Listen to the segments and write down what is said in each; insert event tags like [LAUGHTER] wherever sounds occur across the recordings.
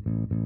Esporte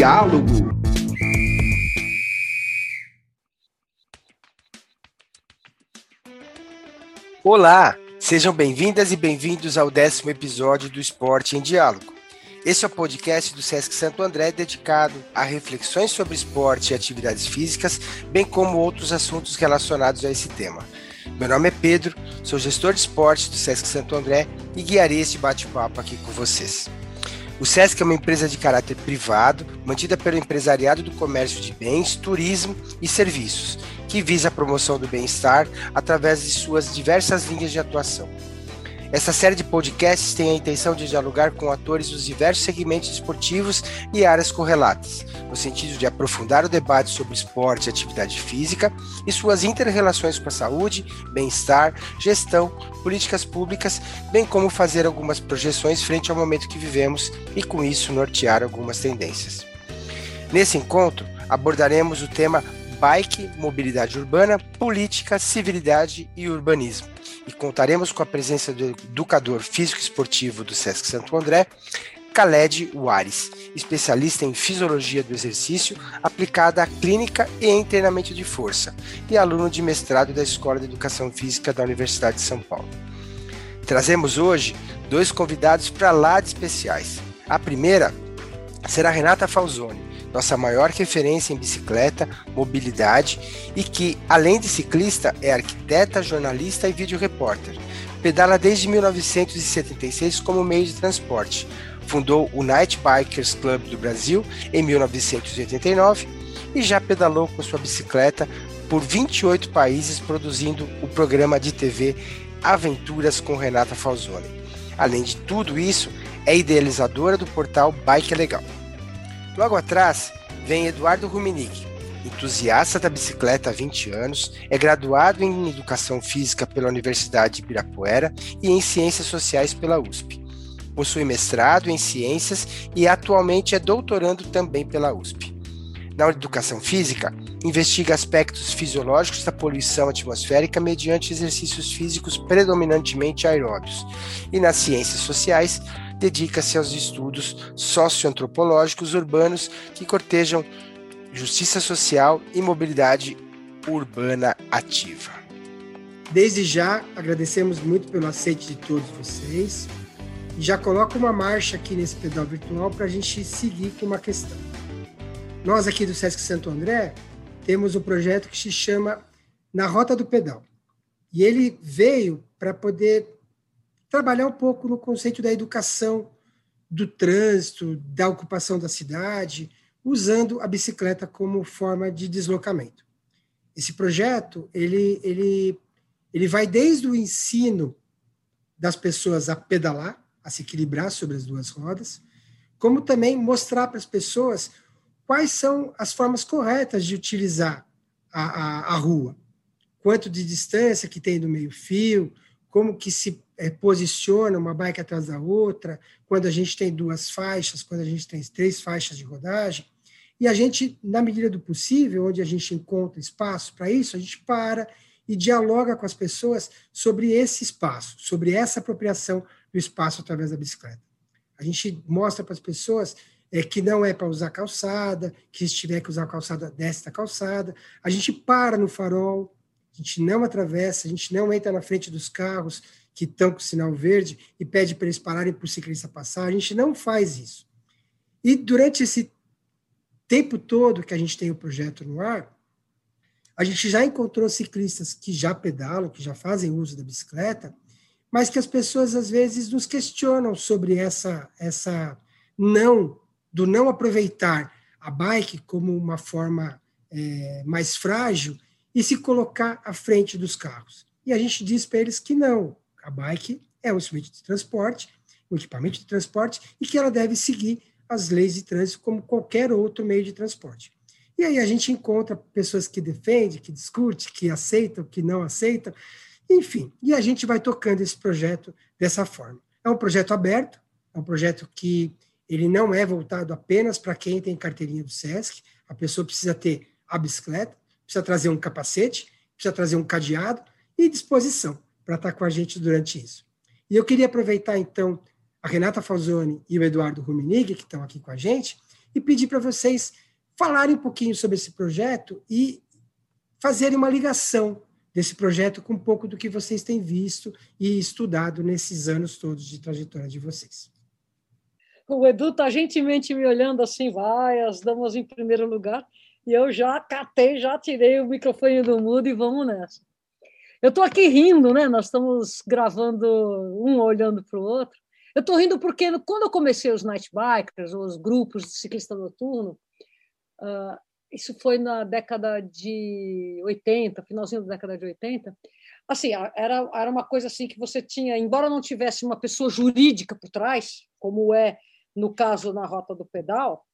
Diálogo. Olá, sejam bem-vindas e bem-vindos ao décimo episódio do Esporte em Diálogo. Esse é o podcast do Sesc Santo André dedicado a reflexões sobre esporte e atividades físicas, bem como outros assuntos relacionados a esse tema. Meu nome é Pedro, sou gestor de esportes do Sesc Santo André e guiarei este bate-papo aqui com vocês. O SESC é uma empresa de caráter privado, mantida pelo empresariado do comércio de bens, turismo e serviços, que visa a promoção do bem-estar através de suas diversas linhas de atuação. Essa série de podcasts tem a intenção de dialogar com atores dos diversos segmentos esportivos e áreas correlatas, no sentido de aprofundar o debate sobre esporte e atividade física e suas interrelações com a saúde, bem-estar, gestão, políticas públicas, bem como fazer algumas projeções frente ao momento que vivemos e, com isso, nortear algumas tendências. Nesse encontro, abordaremos o tema Bike, Mobilidade Urbana, Política, Civilidade e Urbanismo e contaremos com a presença do educador físico esportivo do Sesc Santo André, Khaled Waris, especialista em fisiologia do exercício aplicada à clínica e em treinamento de força, e aluno de mestrado da Escola de Educação Física da Universidade de São Paulo. Trazemos hoje dois convidados para lá de especiais. A primeira será Renata Falzoni, nossa maior referência em bicicleta, mobilidade e que, além de ciclista, é arquiteta, jornalista e vídeo repórter. Pedala desde 1976 como meio de transporte. Fundou o Night Bikers Club do Brasil em 1989 e já pedalou com sua bicicleta por 28 países, produzindo o programa de TV Aventuras com Renata Falzoni. Além de tudo isso, é idealizadora do portal Bike Legal. Logo atrás vem Eduardo Ruminick, entusiasta da bicicleta há 20 anos, é graduado em Educação Física pela Universidade de Ibirapuera e em Ciências Sociais pela USP. Possui mestrado em Ciências e atualmente é doutorando também pela USP. Na Educação Física, investiga aspectos fisiológicos da poluição atmosférica mediante exercícios físicos predominantemente aeróbios. E nas Ciências Sociais, dedica-se aos estudos socioantropológicos urbanos que cortejam justiça social e mobilidade urbana ativa. Desde já, agradecemos muito pelo aceite de todos vocês e já coloco uma marcha aqui nesse pedal virtual para a gente seguir com uma questão. Nós aqui do Sesc Santo André temos um projeto que se chama Na Rota do Pedal. E ele veio para poder trabalhar um pouco no conceito da educação do trânsito, da ocupação da cidade, usando a bicicleta como forma de deslocamento. Esse projeto, ele, ele, ele vai desde o ensino das pessoas a pedalar, a se equilibrar sobre as duas rodas, como também mostrar para as pessoas quais são as formas corretas de utilizar a, a, a rua. Quanto de distância que tem do meio fio, como que se é, posiciona uma bike atrás da outra, quando a gente tem duas faixas, quando a gente tem três faixas de rodagem. E a gente, na medida do possível, onde a gente encontra espaço para isso, a gente para e dialoga com as pessoas sobre esse espaço, sobre essa apropriação do espaço através da bicicleta. A gente mostra para as pessoas é, que não é para usar calçada, que se tiver que usar calçada, desce da calçada. A gente para no farol, a gente não atravessa, a gente não entra na frente dos carros, que estão com sinal verde e pede para eles pararem para o ciclista passar. A gente não faz isso. E durante esse tempo todo que a gente tem o projeto no ar, a gente já encontrou ciclistas que já pedalam, que já fazem uso da bicicleta, mas que as pessoas às vezes nos questionam sobre essa essa não do não aproveitar a bike como uma forma é, mais frágil e se colocar à frente dos carros. E a gente diz para eles que não, a bike é um instrumento de transporte, um equipamento de transporte, e que ela deve seguir as leis de trânsito como qualquer outro meio de transporte. E aí a gente encontra pessoas que defendem, que discutem, que aceitam, que não aceitam, enfim. E a gente vai tocando esse projeto dessa forma. É um projeto aberto, é um projeto que ele não é voltado apenas para quem tem carteirinha do SESC, a pessoa precisa ter a bicicleta, precisa trazer um capacete, precisa trazer um cadeado e disposição para estar com a gente durante isso. E eu queria aproveitar, então, a Renata Falzoni e o Eduardo Ruminig, que estão aqui com a gente, e pedir para vocês falarem um pouquinho sobre esse projeto e fazerem uma ligação desse projeto com um pouco do que vocês têm visto e estudado nesses anos todos de trajetória de vocês. O Edu está gentilmente me olhando assim, vai, as damas em primeiro lugar, e eu já catei, já tirei o microfone do mudo e vamos nessa. Eu estou aqui rindo, né? Nós estamos gravando um olhando para o outro. Eu estou rindo porque quando eu comecei os night bikers, os grupos de ciclista noturno, uh, isso foi na década de 80, finalzinho da década de 80. Assim, era, era uma coisa assim que você tinha, embora não tivesse uma pessoa jurídica por trás, como é no caso na Rota do Pedal,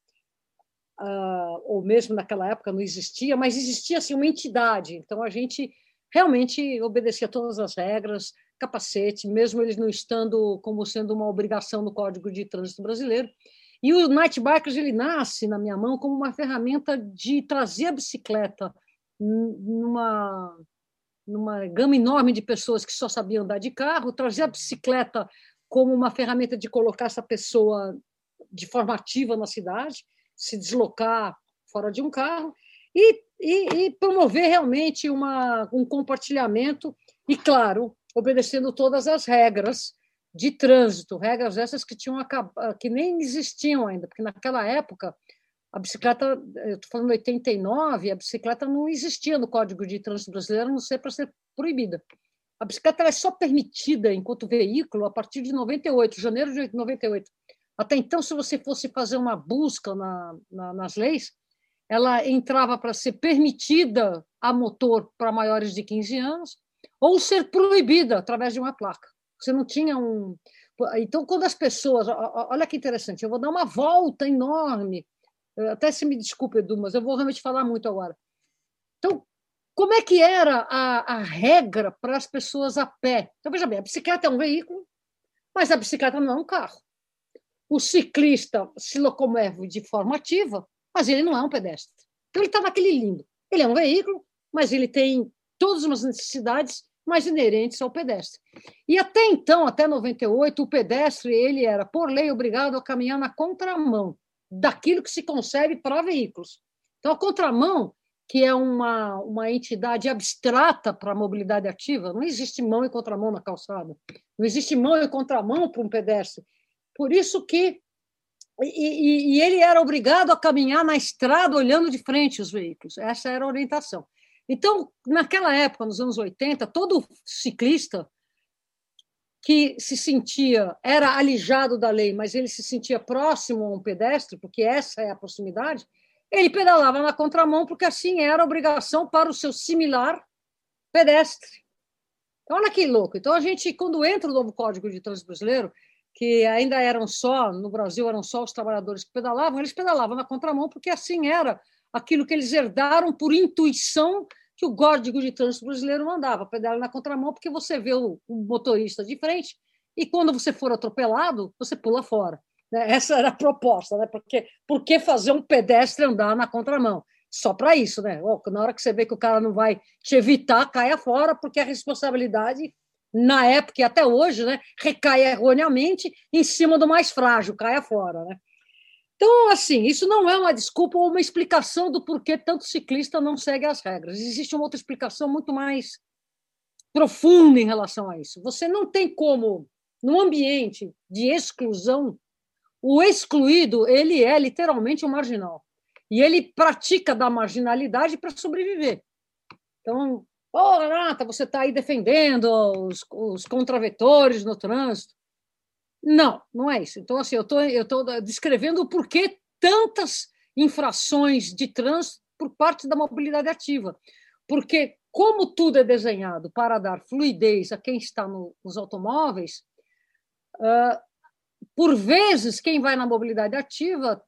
uh, ou mesmo naquela época não existia, mas existia assim, uma entidade. Então a gente realmente obedecia todas as regras, capacete, mesmo eles não estando como sendo uma obrigação no Código de Trânsito Brasileiro. E o Night Bikers ele nasce na minha mão como uma ferramenta de trazer a bicicleta numa numa gama enorme de pessoas que só sabiam andar de carro, trazer a bicicleta como uma ferramenta de colocar essa pessoa de forma ativa na cidade, se deslocar fora de um carro e, e, e promover realmente uma, um compartilhamento e, claro, obedecendo todas as regras de trânsito, regras essas que tinham que nem existiam ainda, porque naquela época a bicicleta, eu estou falando 89, a bicicleta não existia no Código de Trânsito Brasileiro, não sei para ser proibida. A bicicleta é só permitida enquanto veículo a partir de 98, janeiro de 98. Até então, se você fosse fazer uma busca na, na, nas leis, ela entrava para ser permitida a motor para maiores de 15 anos ou ser proibida através de uma placa. Você não tinha um. Então, quando as pessoas. Olha que interessante, eu vou dar uma volta enorme. Até se me desculpe, Edu, mas eu vou realmente falar muito agora. Então, como é que era a, a regra para as pessoas a pé? Então, veja bem, a bicicleta é um veículo, mas a bicicleta não é um carro. O ciclista se locomove de forma ativa, mas ele não é um pedestre. Então, ele está naquele lindo. Ele é um veículo, mas ele tem todas as necessidades mais inerentes ao pedestre. E até então, até 98, o pedestre ele era, por lei, obrigado a caminhar na contramão daquilo que se concebe para veículos. Então, a contramão, que é uma, uma entidade abstrata para a mobilidade ativa, não existe mão e contramão na calçada, não existe mão e contramão para um pedestre. Por isso que e, e, e, ele era obrigado a caminhar na estrada olhando de frente os veículos. Essa era a orientação. Então, naquela época, nos anos 80, todo ciclista que se sentia, era alijado da lei, mas ele se sentia próximo a um pedestre, porque essa é a proximidade, ele pedalava na contramão, porque assim era obrigação para o seu similar pedestre. Então, olha que louco. Então, a gente, quando entra o novo Código de Trânsito Brasileiro, que ainda eram só, no Brasil, eram só os trabalhadores que pedalavam, eles pedalavam na contramão, porque assim era aquilo que eles herdaram por intuição que o código de trânsito brasileiro mandava, pedala na contramão, porque você vê o, o, motorista de frente e quando você for atropelado, você pula fora. Né? [LAUGHS] Essa era a proposta, né? porque por que fazer um pedestre andar na contramão? Só para isso, né? Na hora que você vê que o cara não vai te evitar, caia fora, porque a responsabilidade, na época e até hoje, né, recai erroneamente em cima do mais frágil, caia fora. Né? Então, assim, isso não é uma desculpa ou uma explicação do porquê tanto ciclista não segue as regras. Existe uma outra explicação muito mais profunda em relação a isso. Você não tem como, num ambiente de exclusão, o excluído, ele é literalmente um marginal. E ele pratica da marginalidade para sobreviver. Então, ô, oh, Renata, você está aí defendendo os, os contravetores no trânsito. Não, não é isso. Então, assim, eu tô, estou tô descrevendo o porquê tantas infrações de trânsito por parte da mobilidade ativa. Porque, como tudo é desenhado para dar fluidez a quem está no, nos automóveis, uh, por vezes, quem vai na mobilidade ativa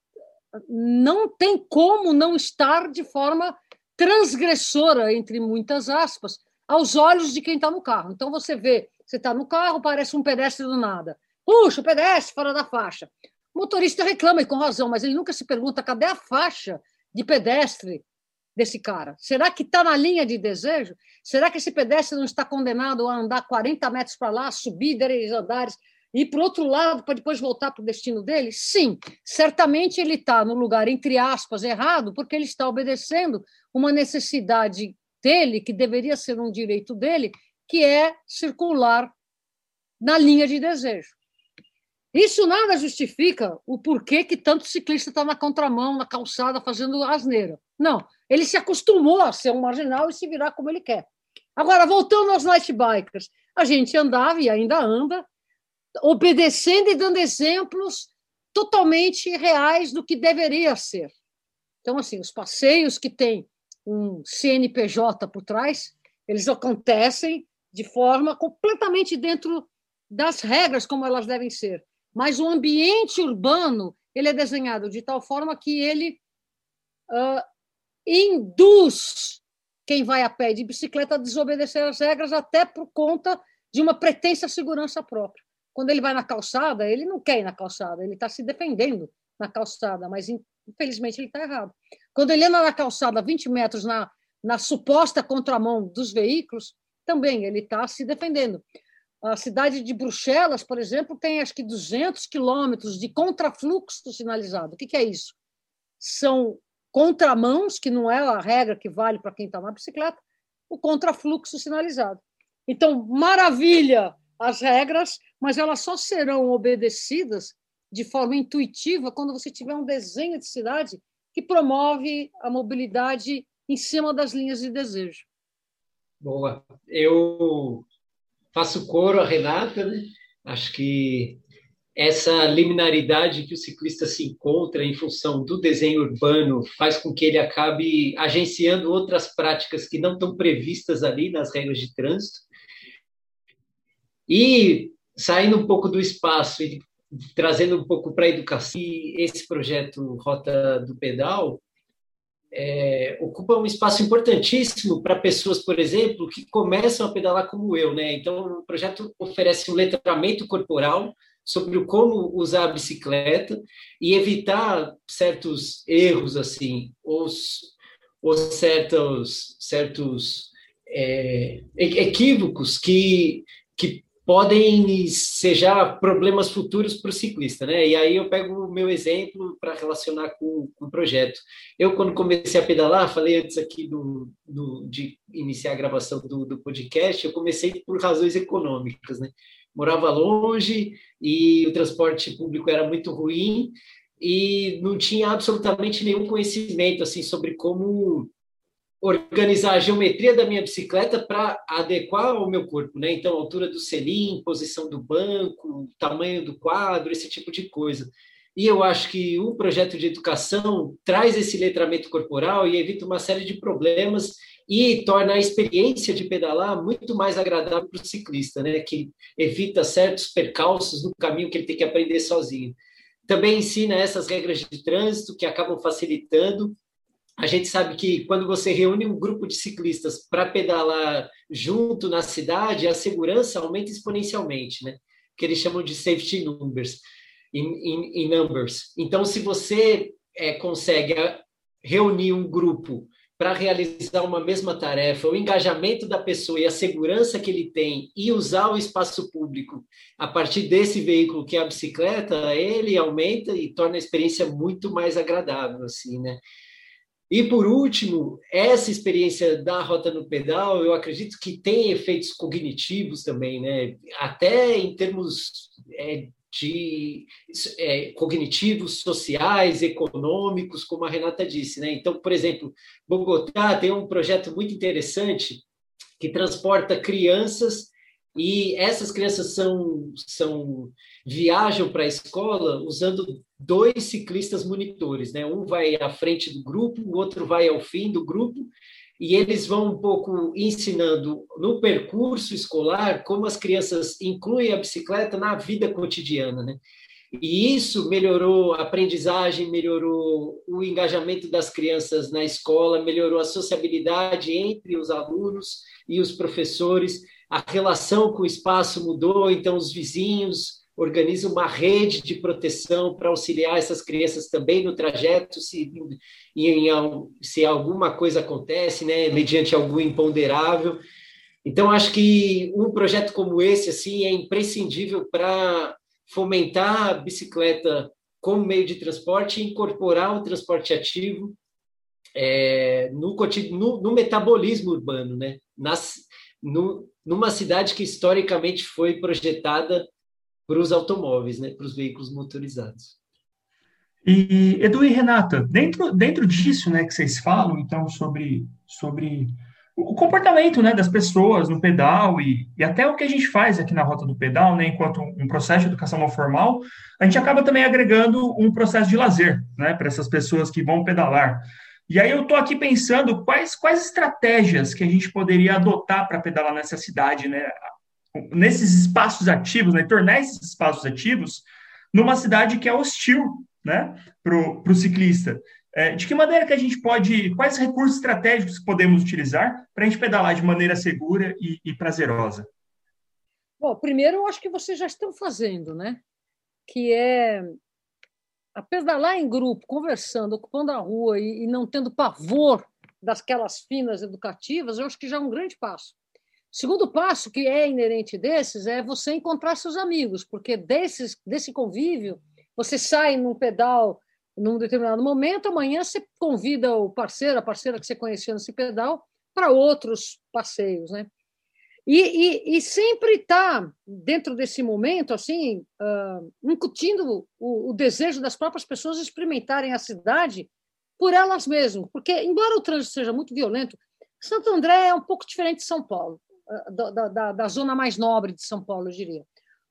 não tem como não estar de forma transgressora, entre muitas aspas, aos olhos de quem está no carro. Então, você vê, você está no carro, parece um pedestre do nada. Puxa, pedestre fora da faixa. O motorista reclama, e com razão, mas ele nunca se pergunta cadê a faixa de pedestre desse cara? Será que está na linha de desejo? Será que esse pedestre não está condenado a andar 40 metros para lá, subir 10 andares e para o outro lado para depois voltar para o destino dele? Sim, certamente ele está no lugar, entre aspas, errado, porque ele está obedecendo uma necessidade dele, que deveria ser um direito dele, que é circular na linha de desejo. Isso nada justifica o porquê que tanto ciclista está na contramão, na calçada, fazendo asneira. Não, ele se acostumou a ser um marginal e se virar como ele quer. Agora, voltando aos night bikers, a gente andava e ainda anda obedecendo e dando exemplos totalmente reais do que deveria ser. Então, assim, os passeios que tem um CNPJ por trás, eles acontecem de forma completamente dentro das regras como elas devem ser. Mas o ambiente urbano ele é desenhado de tal forma que ele uh, induz quem vai a pé de bicicleta a desobedecer as regras até por conta de uma pretensa segurança própria. Quando ele vai na calçada, ele não quer ir na calçada, ele está se defendendo na calçada, mas infelizmente ele está errado. Quando ele anda na calçada 20 metros na, na suposta contramão dos veículos, também ele está se defendendo. A cidade de Bruxelas, por exemplo, tem acho que 200 quilômetros de contrafluxo sinalizado. O que, que é isso? São contramãos, que não é a regra que vale para quem está na bicicleta, o contrafluxo sinalizado. Então, maravilha as regras, mas elas só serão obedecidas de forma intuitiva quando você tiver um desenho de cidade que promove a mobilidade em cima das linhas de desejo. Boa. Eu faço coro a Renata, né? Acho que essa liminaridade que o ciclista se encontra em função do desenho urbano faz com que ele acabe agenciando outras práticas que não estão previstas ali nas regras de trânsito e saindo um pouco do espaço e trazendo um pouco para a educação, esse projeto Rota do Pedal é, ocupa um espaço importantíssimo para pessoas, por exemplo, que começam a pedalar como eu, né? Então, o projeto oferece um letramento corporal sobre como usar a bicicleta e evitar certos erros, assim, ou, ou certos, certos é, equívocos que, que podem já problemas futuros para o ciclista, né? E aí eu pego o meu exemplo para relacionar com, com, o projeto. Eu, quando comecei a pedalar, falei antes aqui do, do de iniciar a gravação do, do, podcast, eu comecei por razões econômicas, né? Morava longe e o transporte público era muito ruim e não tinha absolutamente nenhum conhecimento assim sobre como organizar a geometria da minha bicicleta para adequar ao meu corpo, né? Então, altura do selim, posição do banco, tamanho do quadro, esse tipo de coisa. E eu acho que o projeto de educação traz esse letramento corporal e evita uma série de problemas e torna a experiência de pedalar muito mais agradável para o ciclista, né? Que evita certos percalços no caminho que ele tem que aprender sozinho. Também ensina essas regras de trânsito que acabam facilitando a gente sabe que quando você reúne um grupo de ciclistas para pedalar junto na cidade, a segurança aumenta exponencialmente, né? Que eles chamam de safety numbers, in, in, in numbers. Então, se você é, consegue reunir um grupo para realizar uma mesma tarefa, o engajamento da pessoa e a segurança que ele tem e usar o espaço público a partir desse veículo que é a bicicleta, ele aumenta e torna a experiência muito mais agradável, assim, né? E por último, essa experiência da rota no pedal, eu acredito que tem efeitos cognitivos também, né? Até em termos é, de é, cognitivos, sociais, econômicos, como a Renata disse, né? Então, por exemplo, Bogotá tem um projeto muito interessante que transporta crianças E essas crianças são, são viajam para a escola usando dois ciclistas monitores, né? Um vai à frente do grupo, o outro vai ao fim do grupo, e eles vão um pouco ensinando no percurso escolar como as crianças incluem a bicicleta na vida cotidiana, né? E isso melhorou a aprendizagem, melhorou o engajamento das crianças na escola, melhorou a sociabilidade entre os alunos e os professores, a relação com o espaço mudou, então os vizinhos organizam uma rede de proteção para auxiliar essas crianças também no trajeto, se, em, se alguma coisa acontece, né, mediante algum imponderável. Então, acho que um projeto como esse assim é imprescindível para fomentar a bicicleta como meio de transporte e incorporar o transporte ativo é, no, no, no, metabolismo urbano, né? Nas, no, numa cidade que historicamente foi projetada para os automóveis, né? para os veículos motorizados. E Edu e Renata, dentro, dentro disso, né, que vocês falam, então, sobre, sobre o comportamento né, das pessoas no pedal e, e até o que a gente faz aqui na Rota do Pedal, né, enquanto um processo de educação não formal, a gente acaba também agregando um processo de lazer né, para essas pessoas que vão pedalar. E aí eu estou aqui pensando quais, quais estratégias que a gente poderia adotar para pedalar nessa cidade, né, nesses espaços ativos, né, tornar esses espaços ativos numa cidade que é hostil né, para o ciclista. É, de que maneira que a gente pode, quais recursos estratégicos podemos utilizar para a gente pedalar de maneira segura e, e, prazerosa? Bom, primeiro eu acho que vocês já estão fazendo, né? Que é a pedalar em grupo, conversando, ocupando a rua e, e não tendo pavor dasquelas finas educativas, eu acho que já é um grande passo. Segundo passo, que é inerente desses, é você encontrar seus amigos, porque desses, desse convívio, você sai num pedal num determinado momento, amanhã você convida o parceiro, a parceira que você conhecia nesse pedal, para outros passeios, né? E, e, e sempre está dentro desse momento, assim, uh, incutindo o, o, desejo das próprias pessoas experimentarem a cidade por elas mesmas, porque embora o trânsito seja muito violento, Santo André é um pouco diferente de São Paulo, da, da, da, zona mais nobre de São Paulo, eu diria.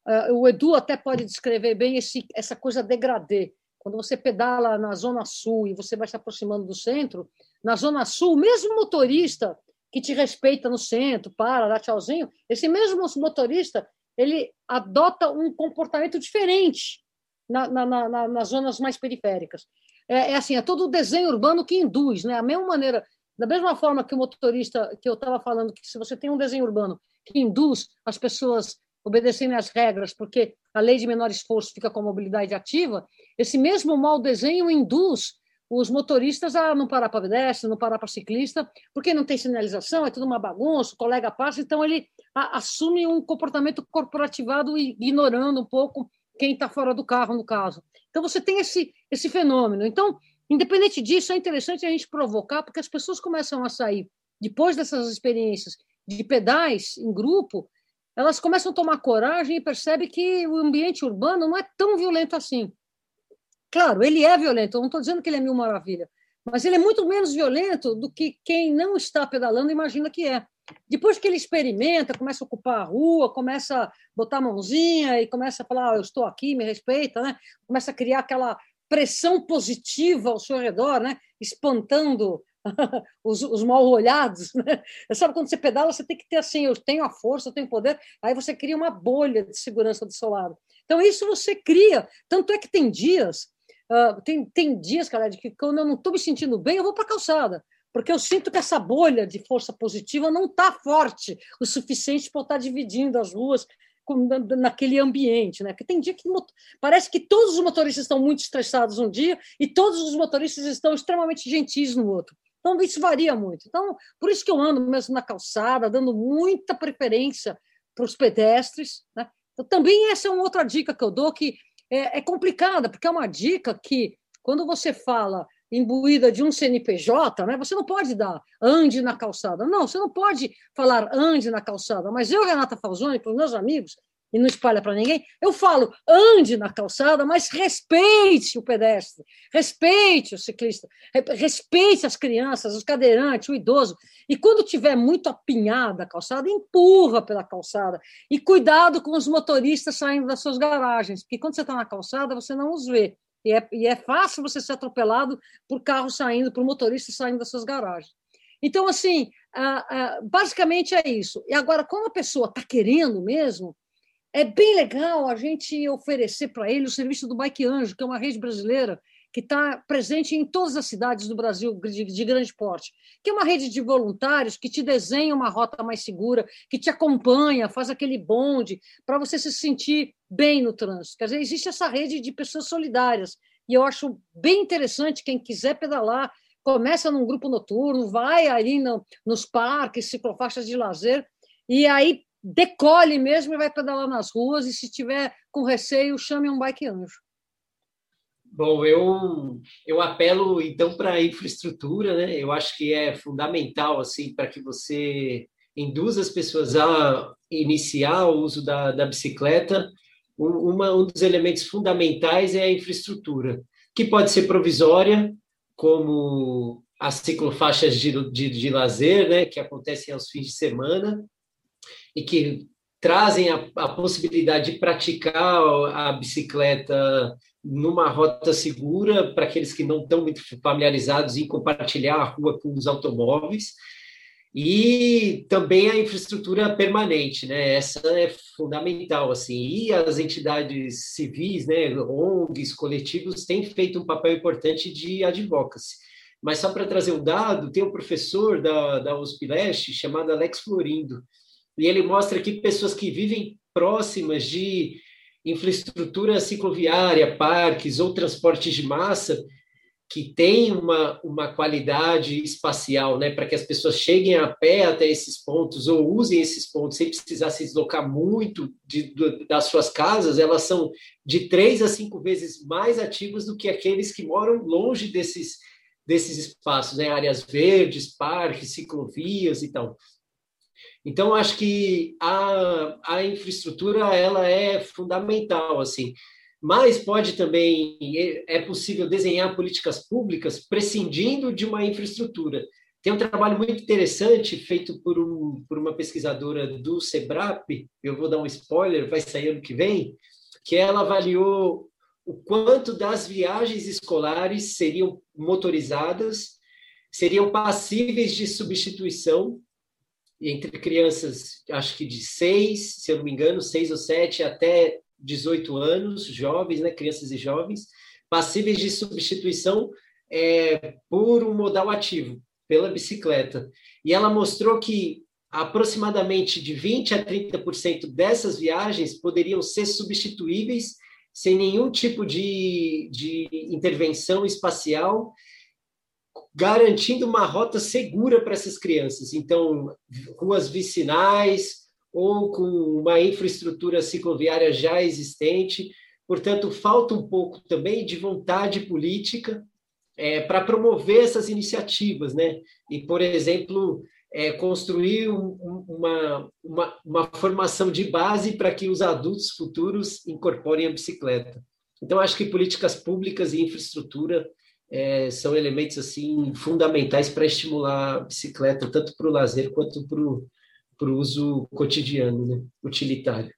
Uh, o Edu até pode descrever bem esse, essa coisa degradê quando você pedala na Zona Sul e você vai se aproximando do centro, na Zona Sul, mesmo motorista que te respeita no centro, para, dá tchauzinho, esse mesmo motorista ele adota um comportamento diferente na, na, na, nas zonas mais periféricas. É, é, assim, é todo o desenho urbano que induz, né? A mesma maneira, da mesma forma que o motorista que eu estava falando, que se você tem um desenho urbano que induz as pessoas obedecerem às regras, porque a lei de menor esforço fica com a mobilidade ativa, esse mesmo mau desenho induz os motoristas a não parar para pedestre, não parar para ciclista, porque não tem sinalização, é tudo uma bagunça, o colega passa, então ele assume um comportamento corporativado e ignorando um pouco quem está fora do carro, no caso. Então você tem esse, esse fenômeno. Então, independente disso, é interessante a gente provocar, porque as pessoas começam a sair, depois dessas experiências de pedais em grupo, elas começam a tomar coragem e percebem que o ambiente urbano não é tão violento assim. Claro, ele é violento, eu não estou dizendo que ele é mil maravilha, mas ele é muito menos violento do que quem não está pedalando imagina que é. Depois que ele experimenta, começa a ocupar a rua, começa a botar a mãozinha e começa a falar: oh, eu estou aqui, me respeita, né? começa a criar aquela pressão positiva ao seu redor, né? espantando [LAUGHS] os, os mal olhados. [LAUGHS] Né? Sabe, quando você pedala, você tem que ter assim: eu tenho a força, eu tenho poder, aí você cria uma bolha de segurança do seu lado. Então, isso você cria. Tanto é que tem dias, uh, tem, tem dias, cara, de que quando eu não estou me sentindo bem, eu vou para a calçada. Porque eu sinto que essa bolha de força positiva não está forte o suficiente para estar tá dividindo as ruas naquele ambiente, né? Porque tem dia que parece que todos os motoristas estão muito estressados um dia e todos os motoristas estão extremamente gentis no outro. Então, isso varia muito. Então, por isso que eu ando mesmo na calçada, dando muita preferência para os pedestres. Né? Então, também essa é uma outra dica que eu dou, que é, é complicada, porque é uma dica que, quando você fala imbuída de um CNPJ, né, você não pode dar ande na calçada. Não, você não pode falar ande na calçada. Mas eu, Renata Falzoni, para os meus amigos, e não espalha para ninguém, eu falo, ande na calçada, mas respeite o pedestre, respeite o ciclista, respeite as crianças, os cadeirantes, o idoso. E quando tiver muito apinhada a calçada, empurra pela calçada. E cuidado com os motoristas saindo das suas garagens, porque quando você está na calçada, você não os vê. E é, e é fácil você ser atropelado por carro saindo, por motorista saindo das suas garagens. Então, assim, basicamente é isso. E agora, quando a pessoa está querendo mesmo, é bem legal a gente oferecer para ele o serviço do Bike Anjo, que é uma rede brasileira que está presente em todas as cidades do Brasil de, de, grande porte, que é uma rede de voluntários que te desenha uma rota mais segura, que te acompanha, faz aquele bonde para você se sentir bem no trânsito. Quer dizer, existe essa rede de pessoas solidárias e eu acho bem interessante quem quiser pedalar, começa num grupo noturno, vai ali no, nos parques, ciclofaixas de lazer, e aí decole mesmo e vai pedalar nas ruas, e se tiver com receio, chame um bike anjo. Bom, eu, eu apelo então para a infraestrutura, né? Eu acho que é fundamental assim para que você induza as pessoas a iniciar o uso da, da bicicleta. Um, uma, um dos elementos fundamentais é a infraestrutura, que pode ser provisória, como as ciclofaixas de, de, de lazer, né, que acontecem aos fins de semana, e que trazem a, a possibilidade de praticar a bicicleta numa rota segura para aqueles que não estão muito familiarizados em compartilhar a rua com os automóveis e também a infraestrutura permanente, né? Essa é fundamental, assim. E as entidades civis, né, ONGs, coletivos, têm feito um papel importante de advocacy. Mas só para trazer um dado, tem um professor da, da USP Leste chamado Alex Florindo, e ele mostra que pessoas que vivem próximas de infraestrutura cicloviária, parques ou transportes de massa, que tem uma, uma qualidade espacial, né, para que as pessoas cheguem a pé até esses pontos ou usem esses pontos sem precisar se deslocar muito de, de, das suas casas, elas são de três a cinco vezes mais ativas do que aqueles que moram longe desses, desses espaços, né, áreas verdes, parques, ciclovias e tal. Então, acho que a, a infraestrutura ela é fundamental, assim. Mas pode também, é possível desenhar políticas públicas prescindindo de uma infraestrutura. Tem um trabalho muito interessante feito por, um, por uma pesquisadora do SEBRAP, eu vou dar um spoiler, vai sair ano que vem, que ela avaliou o quanto das viagens escolares seriam motorizadas, seriam passíveis de substituição entre crianças, acho que de seis, se eu não me engano, seis ou sete até 18 anos, jovens, né, crianças e jovens, passíveis de substituição é, por um modal ativo, pela bicicleta. E ela mostrou que aproximadamente de 20 a 30% dessas viagens poderiam ser substituíveis sem nenhum tipo de, de intervenção espacial garantindo uma rota segura para essas crianças. Então, ruas vicinais ou com uma infraestrutura cicloviária já existente. Portanto, falta um pouco também de vontade política é, para promover essas iniciativas, né? E, por exemplo, é, construir um, uma, uma, uma formação de base para que os adultos futuros incorporem a bicicleta. Então, acho que políticas públicas e infraestrutura é, são elementos assim fundamentais para estimular a bicicleta, tanto para o lazer quanto para o uso cotidiano, né? utilitário.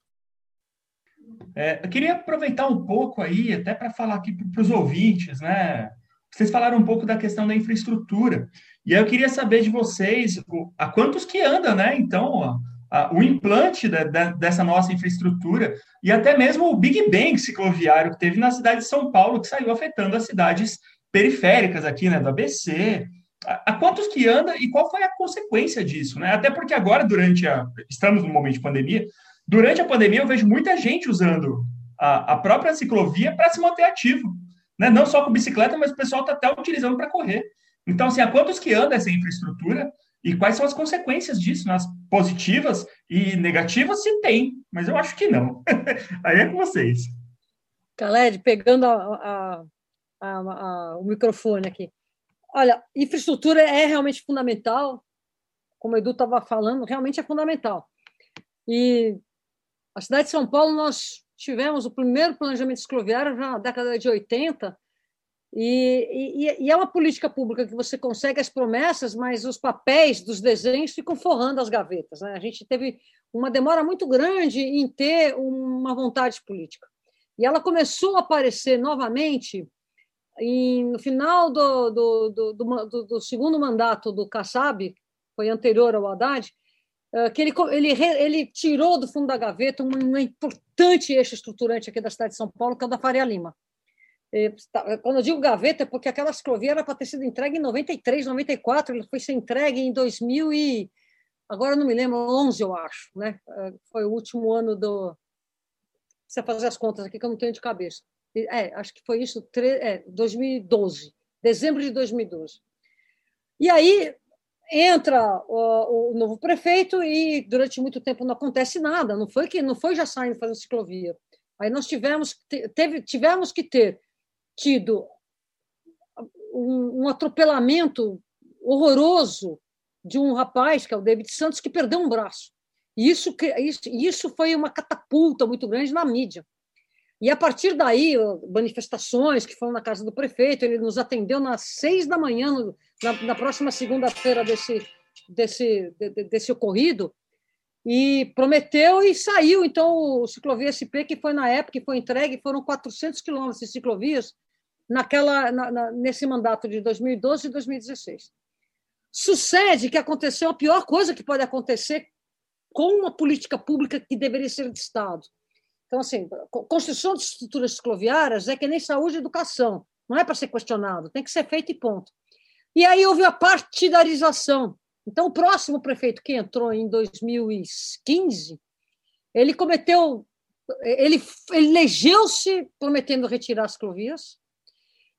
É, eu queria aproveitar um pouco aí, até para falar aqui para os ouvintes, né? Vocês falaram um pouco da questão da infraestrutura. E aí eu queria saber de vocês a quantos que anda, né? Então, a, o implante da, da, dessa nossa infraestrutura e até mesmo o Big Bang cicloviário que teve na cidade de São Paulo, que saiu afetando as cidades periféricas aqui, né, do ABC. A, quantos que anda e qual foi a consequência disso, né? Até porque agora, durante a. Estamos num momento de pandemia, durante a pandemia eu vejo muita gente usando a, a própria ciclovia para se manter ativo. Né? Não só com bicicleta, mas o pessoal está até utilizando para correr. Então, assim, a quantos que anda essa infraestrutura e quais são as consequências disso, né? as positivas e negativas, se tem, mas eu acho que não. [LAUGHS] Aí é com vocês. Khaled, pegando a, a, a, a, o microfone aqui. Olha, infraestrutura é realmente fundamental, como o Edu estava falando, realmente é fundamental. E A cidade de São Paulo, nós tivemos o primeiro planejamento cicloviário já na década de 80, e, e, e, é uma política pública que você consegue as promessas, mas os papéis dos desenhos ficam forrando as gavetas. Né? A gente teve uma demora muito grande em ter uma vontade política. E ela começou a aparecer novamente em, no final do, do, do, do, do segundo mandato do Kassab, foi anterior ao Haddad, eh, que ele, ele, ele tirou do fundo da gaveta um, um importante eixo estruturante aqui da cidade de São Paulo, que é o da Faria Lima. E, tá, quando eu digo gaveta, é porque aquela ciclovia era para ter sido entregue em 93, 94, ele foi ser entregue em 2000 e agora não me lembro, 11 eu acho, né? Eh, foi o último ano do precisa fazer as contas aqui que eu não tenho de cabeça. É, acho que foi isso, é, 2012, dezembro de 2012. E aí entra o, o, novo prefeito e durante muito tempo não acontece nada. Não foi que não foi já saindo fazendo ciclovia. Aí nós tivemos teve, tivemos que ter tido um, um atropelamento horroroso de um rapaz que é o David Santos que perdeu um braço. E isso isso, isso foi uma catapulta muito grande na mídia. E a partir daí, manifestações que foram na casa do prefeito, ele nos atendeu nas seis da manhã, na, na próxima segunda-feira desse, desse, de, desse ocorrido, e prometeu e saiu. Então, o Ciclovia SP, que foi na época, que foi entregue, foram 400 quilômetros de ciclovias naquela, na, na, nesse mandato de 2012 e 2016. Sucede que aconteceu a pior coisa que pode acontecer com uma política pública que deveria ser de Estado então, assim, construção de estruturas cicloviárias é que nem saúde e educação. Não é para ser questionado, tem que ser feito e ponto. E aí houve a partidarização. Então, o próximo prefeito que entrou em 2015, ele cometeu, ele elegeu-se prometendo retirar as ciclovias.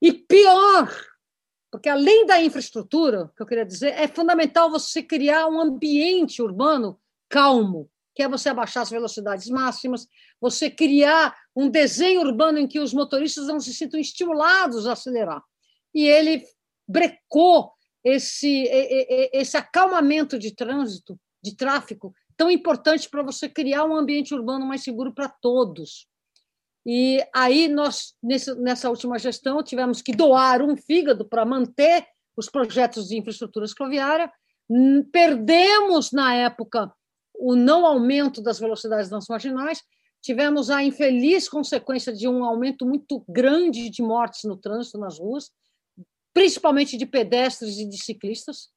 E pior, porque além da infraestrutura, que eu queria dizer, é fundamental você criar um ambiente urbano calmo, que é você abaixar as velocidades máximas, você criar um desenho urbano em que os motoristas não se sintam estimulados a acelerar. E ele brecou esse, esse acalmamento de trânsito, de tráfego, tão importante para você criar um ambiente urbano mais seguro para todos. E aí nós, nessa última gestão, tivemos que doar um fígado para manter os projetos de infraestrutura escloviária. Perdemos, na época, o não aumento das velocidades nas marginais, tivemos a infeliz consequência de um aumento muito grande de mortes no trânsito, nas ruas, principalmente de pedestres e de ciclistas.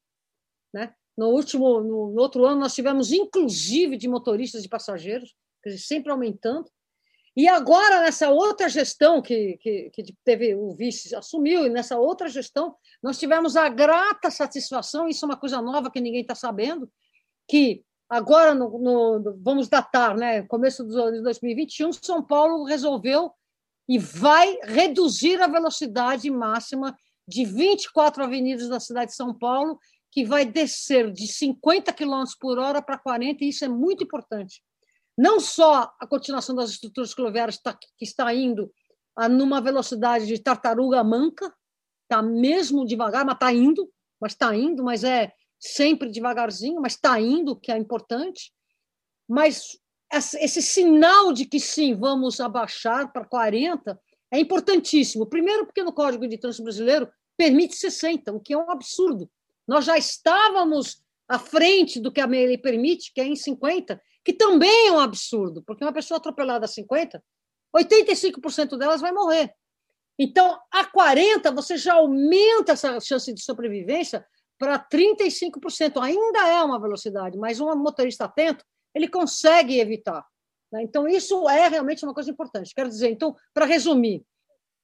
Né? No último, no, outro ano, nós tivemos inclusive de motoristas e passageiros, sempre aumentando. E agora, nessa outra gestão que, que, que teve o vice assumiu, e nessa outra gestão, nós tivemos a grata satisfação, isso é uma coisa nova que ninguém está sabendo, que agora, no, no, vamos datar, né, começo dos anos 2021, São Paulo resolveu e vai reduzir a velocidade máxima de 24 avenidas da cidade de São Paulo, que vai descer de 50 km por hora para 40, e isso é muito importante. Não só a continuação das estruturas cicloviárias tá, que está indo a, numa velocidade de tartaruga manca, está mesmo devagar, mas está indo, mas está indo, mas é sempre devagarzinho, mas está indo, que é importante. Mas esse sinal de que sim, vamos abaixar para 40 é importantíssimo. Primeiro, porque no Código de Trânsito Brasileiro permite 60, o que é um absurdo. Nós já estávamos à frente do que a lei permite, que é em 50, que também é um absurdo, porque uma pessoa atropelada a 50, 85% delas vai morrer. Então, a 40, você já aumenta essa chance de sobrevivência para 35%. Ainda é uma velocidade, mas um motorista atento, ele consegue evitar. Né? Então, isso é realmente uma coisa importante. Quero dizer, então, para resumir,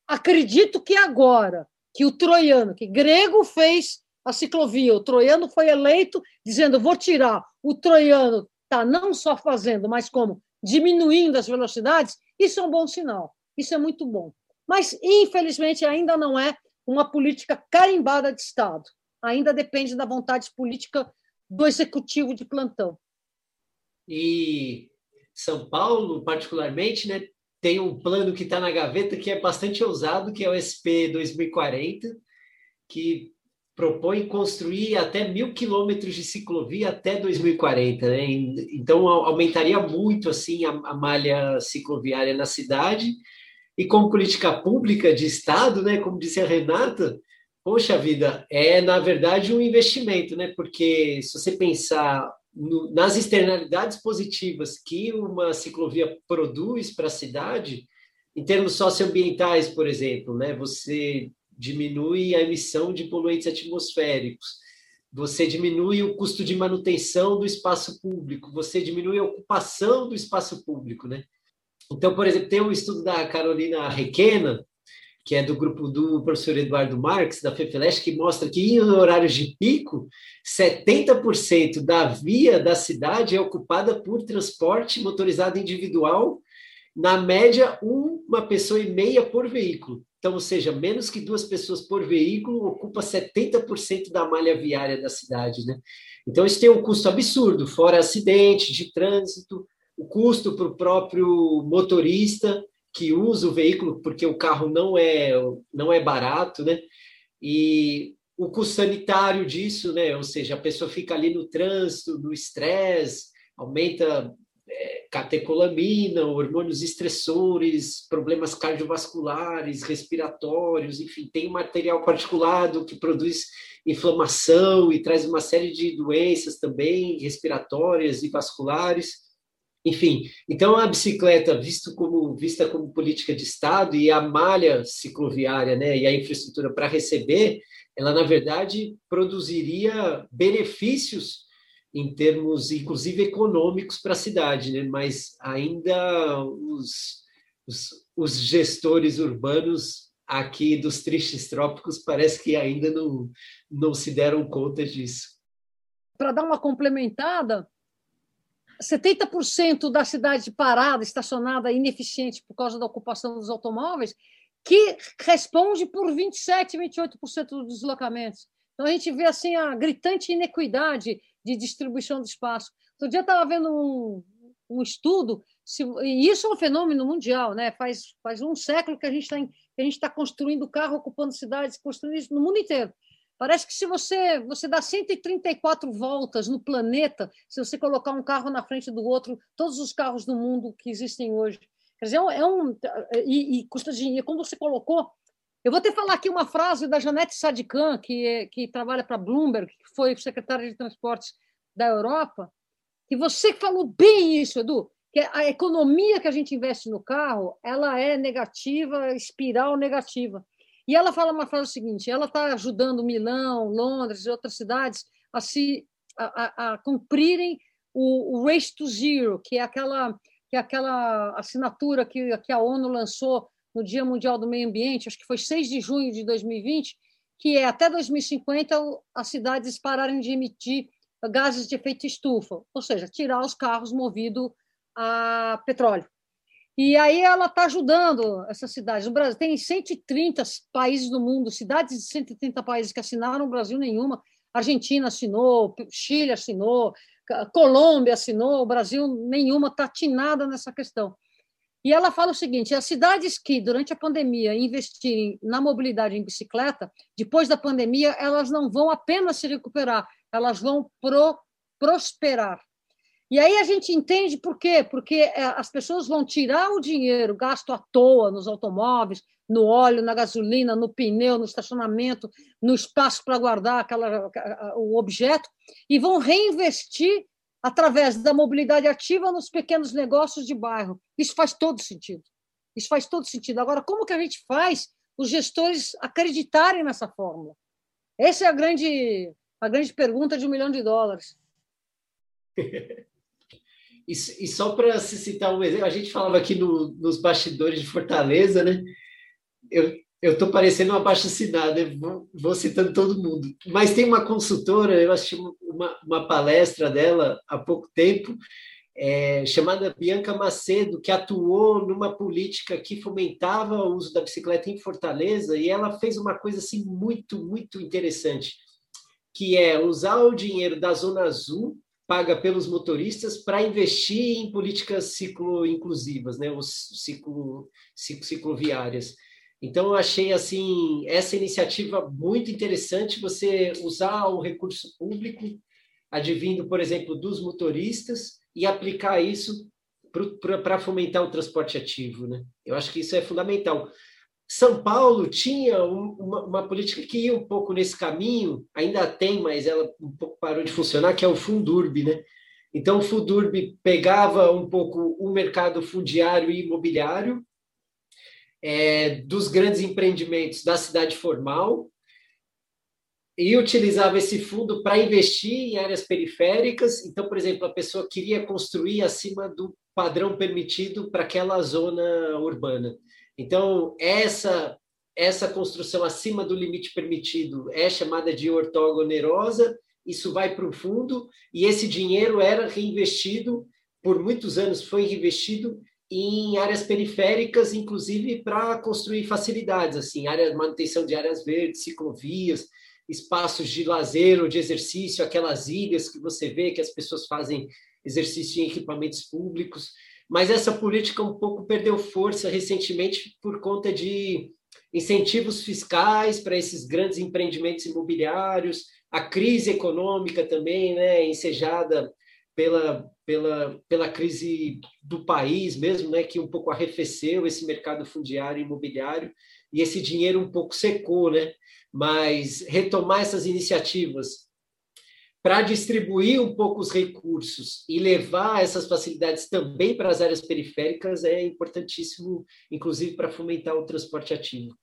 acredito que agora que o troiano, que grego fez a ciclovia, o troiano foi eleito dizendo vou tirar, o troiano está não só fazendo, mas como diminuindo as velocidades, isso é um bom sinal, isso é muito bom. Mas, infelizmente, ainda não é uma política carimbada de Estado ainda depende da vontade política do executivo de plantão. E São Paulo, particularmente, né, tem um plano que está na gaveta que é bastante ousado, que é o SP 2040, que propõe construir até mil quilômetros de ciclovia até 2040, né? Então aumentaria muito assim a, a, malha cicloviária na cidade e como política pública de Estado, né? Como disse a Renata, poxa vida, é na verdade um investimento, né? Porque se você pensar no, nas externalidades positivas que uma ciclovia produz para a cidade, em termos socioambientais, por exemplo, né? Você diminui a emissão de poluentes atmosféricos, você diminui o custo de manutenção do espaço público, você diminui a ocupação do espaço público, né? Então, por exemplo, tem um estudo da Carolina Requena, que é do grupo do professor Eduardo Marques, da FEFELESH, que mostra que em horários de pico, 70% da via da cidade é ocupada por transporte motorizado individual, na média, uma pessoa e meia por veículo. Então, ou seja, menos que duas pessoas por veículo ocupa 70% da malha viária da cidade, né? Então, isso tem um custo absurdo, fora acidente de trânsito, o custo para o próprio motorista que usa o veículo, porque o carro não é, não é barato, né? E o custo sanitário disso, né? Ou seja, a pessoa fica ali no trânsito, no estresse, aumenta é, catecolamina, hormônios estressores, problemas cardiovasculares, respiratórios, enfim, tem um material particulado que produz inflamação e traz uma série de doenças também respiratórias e vasculares. Enfim, então a bicicleta visto como, vista como política de Estado e a malha cicloviária né, e a infraestrutura para receber, ela, na verdade, produziria benefícios em termos, inclusive, econômicos para a cidade, né? mas ainda os, os, os, gestores urbanos aqui dos tristes trópicos parece que ainda não, não se deram conta disso. Para dar uma complementada, 70% da cidade parada, estacionada, ineficiente por causa da ocupação dos automóveis, que responde por 27, 28% dos deslocamentos. Então a gente vê assim a gritante inequidade de distribuição do espaço. Outro dia estava vendo um, um estudo, se, e isso é um fenômeno mundial, né? faz, faz um século que a gente está tá construindo carro, ocupando cidades, construindo isso no mundo inteiro. Parece que se você, você dá 134 voltas no planeta, se você colocar um carro na frente do outro, todos os carros do mundo que existem hoje. Quer dizer, é um. É e, e custa dinheiro. Como você colocou, eu vou até falar aqui uma frase da Janete Sadikan, que, é, que trabalha para Bloomberg, que foi secretária de Transportes da Europa, que você falou bem isso, Edu, que a economia que a gente investe no carro, ela é negativa, espiral negativa. E ela fala uma frase seguinte: ela está ajudando Milão, Londres e outras cidades a se a, a, a cumprirem o, o, Race to Zero, que é aquela que é aquela assinatura que, que a ONU lançou no Dia Mundial do Meio Ambiente, acho que foi 6 de junho de 2020, que é até 2050 as cidades pararem de emitir gases de efeito estufa, ou seja, tirar os carros movidos a petróleo. E aí ela está ajudando essas cidades. O Brasil tem 130 países do mundo, cidades de 130 países que assinaram, o Brasil nenhuma. Argentina assinou, Chile assinou, Colômbia assinou, o Brasil nenhuma está atinada nessa questão. E ela fala o seguinte: as cidades que, durante a pandemia, investirem na mobilidade em bicicleta, depois da pandemia, elas não vão apenas se recuperar, elas vão pro, prosperar. E aí a gente entende por quê? Porque é, as pessoas vão tirar o dinheiro gasto à toa nos automóveis, no óleo, na gasolina, no pneu, no estacionamento, no espaço para guardar aquela, o objeto, e vão reinvestir através da mobilidade ativa nos pequenos negócios de bairro. Isso faz todo sentido. Isso faz todo sentido. Agora, como que a gente faz os gestores acreditarem nessa fórmula? Essa é a grande, a grande pergunta de um milhão de dólares. [LAUGHS] E, e só para se citar um exemplo, a gente falava aqui no, nos bastidores de Fortaleza, né? Eu, eu estou parecendo uma abaixo-assinada, vou, vou citando todo mundo. Mas tem uma consultora, eu assisti uma, uma palestra dela há pouco tempo, é, chamada Bianca Macedo, que atuou numa política que fomentava o uso da bicicleta em Fortaleza, e ela fez uma coisa assim muito, muito interessante, que é usar o dinheiro da Zona Azul, paga pelos motoristas, para investir em políticas ciclo-inclusivas, né, os ciclo, ciclo, cicloviárias. Então, eu achei assim essa iniciativa muito interessante, você usar o recurso público, advindo, por exemplo, dos motoristas, e aplicar isso para fomentar o transporte ativo. Né? Eu acho que isso é fundamental. São Paulo tinha uma, uma, política que ia um pouco nesse caminho, ainda tem, mas ela um pouco parou de funcionar, que é o Fundurb, né? Então, o Fundurb pegava um pouco o mercado fundiário e imobiliário é, dos grandes empreendimentos da cidade formal e utilizava esse fundo para investir em áreas periféricas. Então, por exemplo, a pessoa queria construir acima do padrão permitido para aquela zona urbana. Então, essa essa construção acima do limite permitido é chamada de ortogonerosa, isso vai para o fundo, e esse dinheiro era reinvestido, por muitos anos foi reinvestido em áreas periféricas, inclusive para construir facilidades, assim, área, manutenção de áreas verdes, ciclovias, espaços de lazer ou de exercício, aquelas ilhas que você vê que as pessoas fazem exercício em equipamentos públicos mas essa política um pouco perdeu força recentemente por conta de incentivos fiscais para esses grandes empreendimentos imobiliários, a crise econômica também, né, ensejada pela, pela, pela crise do país mesmo, né, que um pouco arrefeceu esse mercado fundiário e imobiliário, e esse dinheiro um pouco secou, né? Mas retomar essas iniciativas para distribuir um pouco os recursos e levar essas facilidades também para as áreas periféricas é importantíssimo, inclusive para fomentar o transporte ativo.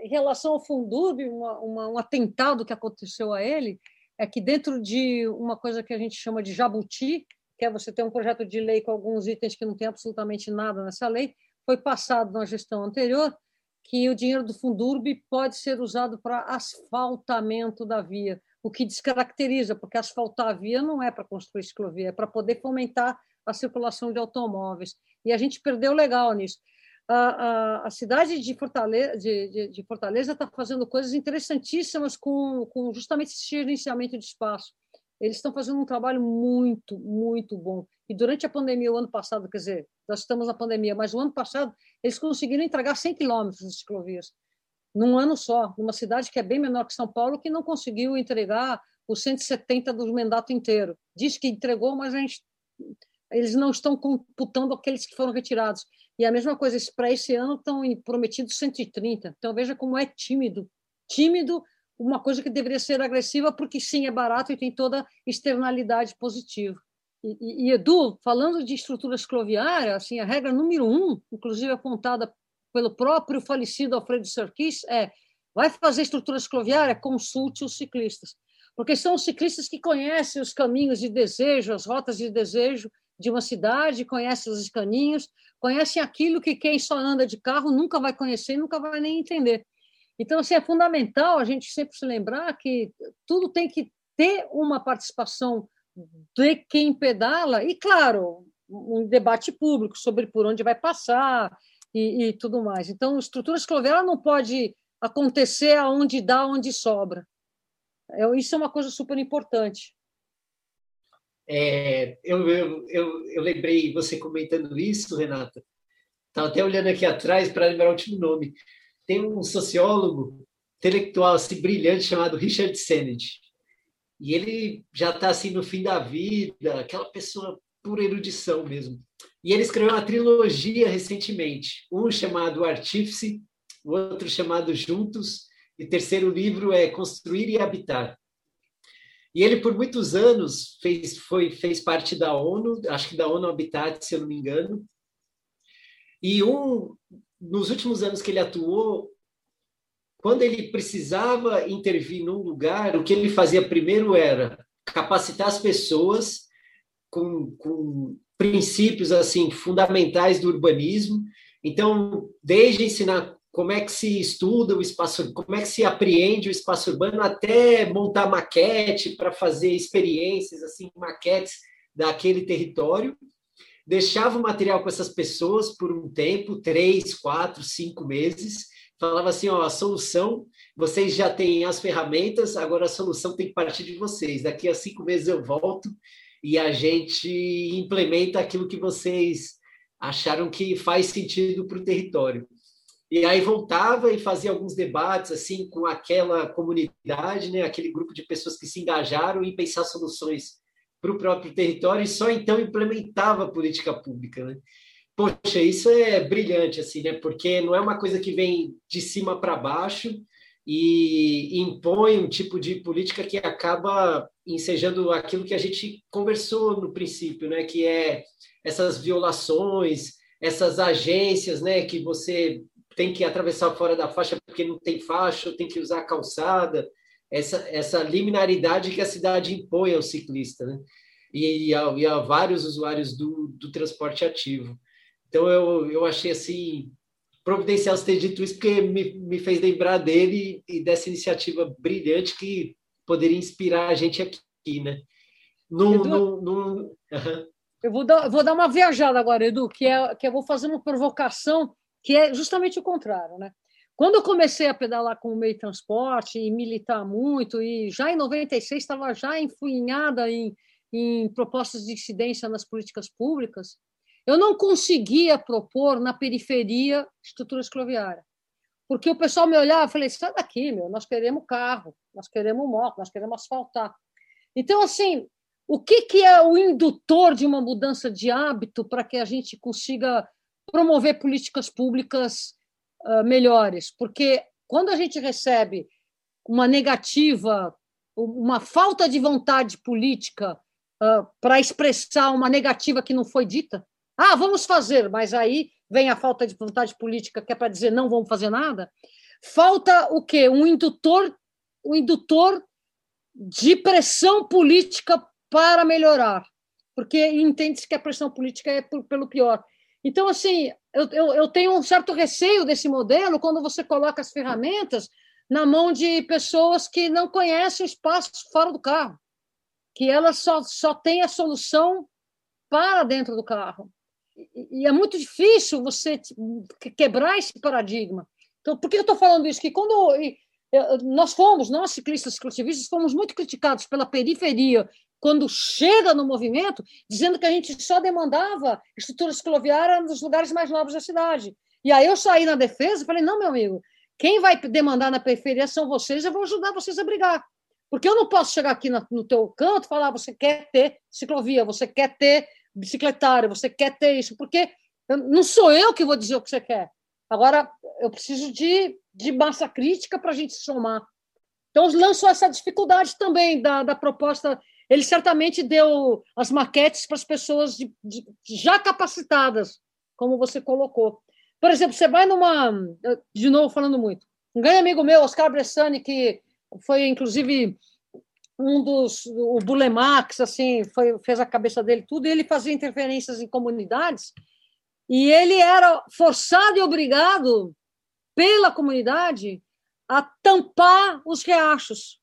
Em relação ao Fundub, uma, uma, um atentado que aconteceu a ele é que dentro de uma coisa que a gente chama de jabuti, que é você ter um projeto de lei com alguns itens que não tem absolutamente nada nessa lei, foi passado na gestão anterior que o dinheiro do Fundurb pode ser usado para asfaltamento da via o que descaracteriza, porque asfaltar a via não é para construir ciclovia, é para poder fomentar a circulação de automóveis. E a gente perdeu legal nisso. A, a, a cidade de Fortaleza está fazendo coisas interessantíssimas com, com justamente esse gerenciamento de espaço. Eles estão fazendo um trabalho muito, muito bom. E durante a pandemia, o ano passado, quer dizer, nós estamos na pandemia, mas o ano passado eles conseguiram entregar 100 quilômetros de ciclovias num ano só, numa cidade que é bem menor que São Paulo, que não conseguiu entregar os 170 do mandato inteiro. Diz que entregou, mas a gente, eles não estão computando aqueles que foram retirados. E a mesma coisa, para esse ano estão prometidos 130. Então veja como é tímido. Tímido, uma coisa que deveria ser agressiva, porque sim, é barato e tem toda externalidade positiva. E, e, e Edu, falando de estrutura cicloviária, assim, a regra número um, inclusive apontada pelo próprio falecido Alfredo Serquis é vai fazer estrutura cicloviária, consulte os ciclistas. Porque são os ciclistas que conhecem os caminhos de desejo, as rotas de desejo de uma cidade, conhecem os caminhos, conhecem aquilo que quem só anda de carro nunca vai conhecer, nunca vai nem entender. Então, assim, é fundamental a gente sempre se lembrar que tudo tem que ter uma participação de quem pedala e, claro, um debate público sobre por onde vai passar, e, e tudo mais. Então, estrutura escloviana não pode acontecer aonde dá, onde sobra. É, isso é uma coisa super importante. É, eu, eu, eu, eu, lembrei você comentando isso, Renata. Estava até olhando aqui atrás para lembrar o último nome. Tem um sociólogo intelectual assim, brilhante chamado Richard Sennett. E ele já está assim no fim da vida, aquela pessoa pura erudição mesmo. E ele escreveu uma trilogia recentemente, um chamado Artífice, o outro chamado Juntos, e terceiro livro é Construir e Habitar. E ele, por muitos anos, fez, foi, fez parte da ONU, acho que da ONU Habitat, se eu não me engano. E um, nos últimos anos que ele atuou, quando ele precisava intervir num lugar, o que ele fazia primeiro era capacitar as pessoas com, com princípios assim fundamentais do urbanismo. Então, desde ensinar como é que se estuda o espaço, como é que se apreende o espaço urbano, até montar maquete para fazer experiências, assim, maquetes daquele território. Deixava o material com essas pessoas por um tempo, três, quatro, cinco meses. Falava assim: ó, a solução, vocês já têm as ferramentas, agora a solução tem que partir de vocês. Daqui a cinco meses eu volto e a gente implementa aquilo que vocês acharam que faz sentido para o território. e aí voltava e fazia alguns debates assim com aquela comunidade, né, aquele grupo de pessoas que se engajaram em pensar soluções para o próprio território e só então implementava a política pública, né? Poxa, isso é brilhante assim, né? Porque não é uma coisa que vem de cima para baixo e impõe um tipo de política que acaba ensejando aquilo que a gente conversou no princípio, né? Que é essas violações, essas agências, né? Que você tem que atravessar fora da faixa porque não tem faixa, tem que usar calçada, essa, essa liminaridade que a cidade impõe ao ciclista, né? E, e, a, e a vários usuários do, do transporte ativo. Então, eu, eu achei assim providencial você ter dito isso, porque me, me fez lembrar dele e dessa iniciativa brilhante que poderia inspirar a gente aqui, né? Num, Edu, num, num... Uhum. Eu vou dar, vou dar uma viajada agora, Edu, que, é, que eu vou fazer uma provocação que é justamente o contrário, né? Quando eu comecei a pedalar com o meio de transporte e militar muito, e já em 96 estava já enfuinhada em, em propostas de incidência nas políticas públicas, eu não conseguia propor na periferia estrutura escloviária. Porque o pessoal me olhava e falei, sai daqui, meu, nós queremos carro, nós queremos moto, nós queremos asfaltar. Então, assim, o que, que é o indutor de uma mudança de hábito para que a gente consiga promover políticas públicas uh, melhores, porque quando a gente recebe uma negativa, uma falta de vontade política uh, para expressar uma negativa que não foi dita, ah, vamos fazer, mas aí vem a falta de vontade política que é para dizer não vamos fazer nada. Falta o quê? Um indutor, um indutor de pressão política para melhorar, porque entende-se que a pressão política é pelo pior. Então, assim, eu, eu, eu tenho um certo receio desse modelo quando você coloca as ferramentas na mão de pessoas que não conhecem o espaço fora do carro, que elas só, só têm a solução para dentro do carro. E, e é muito difícil você quebrar esse paradigma. Então, por que eu estou falando isso? Que quando nós fomos, nós ciclistas exclusivistas, fomos muito criticados pela periferia quando chega no movimento, dizendo que a gente só demandava estrutura cicloviária nos lugares mais nobres da cidade. E aí eu saí na defesa e falei: não, meu amigo, quem vai demandar na periferia são vocês, eu vou ajudar vocês a brigar. Porque eu não posso chegar aqui no teu canto e falar: você quer ter ciclovia, você quer ter bicicletário, você quer ter isso, porque não sou eu que vou dizer o que você quer. Agora, eu preciso de, de massa crítica para a gente somar. Então, lançou essa dificuldade também da, da proposta ele certamente deu as maquetes para as pessoas de, de, já capacitadas, como você colocou. Por exemplo, você vai numa. De novo, falando muito. Um grande amigo meu, Oscar Bressani, que foi, inclusive, um dos. O Bulemax, assim, foi, fez a cabeça dele tudo, e ele fazia interferências em comunidades, e ele era forçado e obrigado pela comunidade a tampar os riachos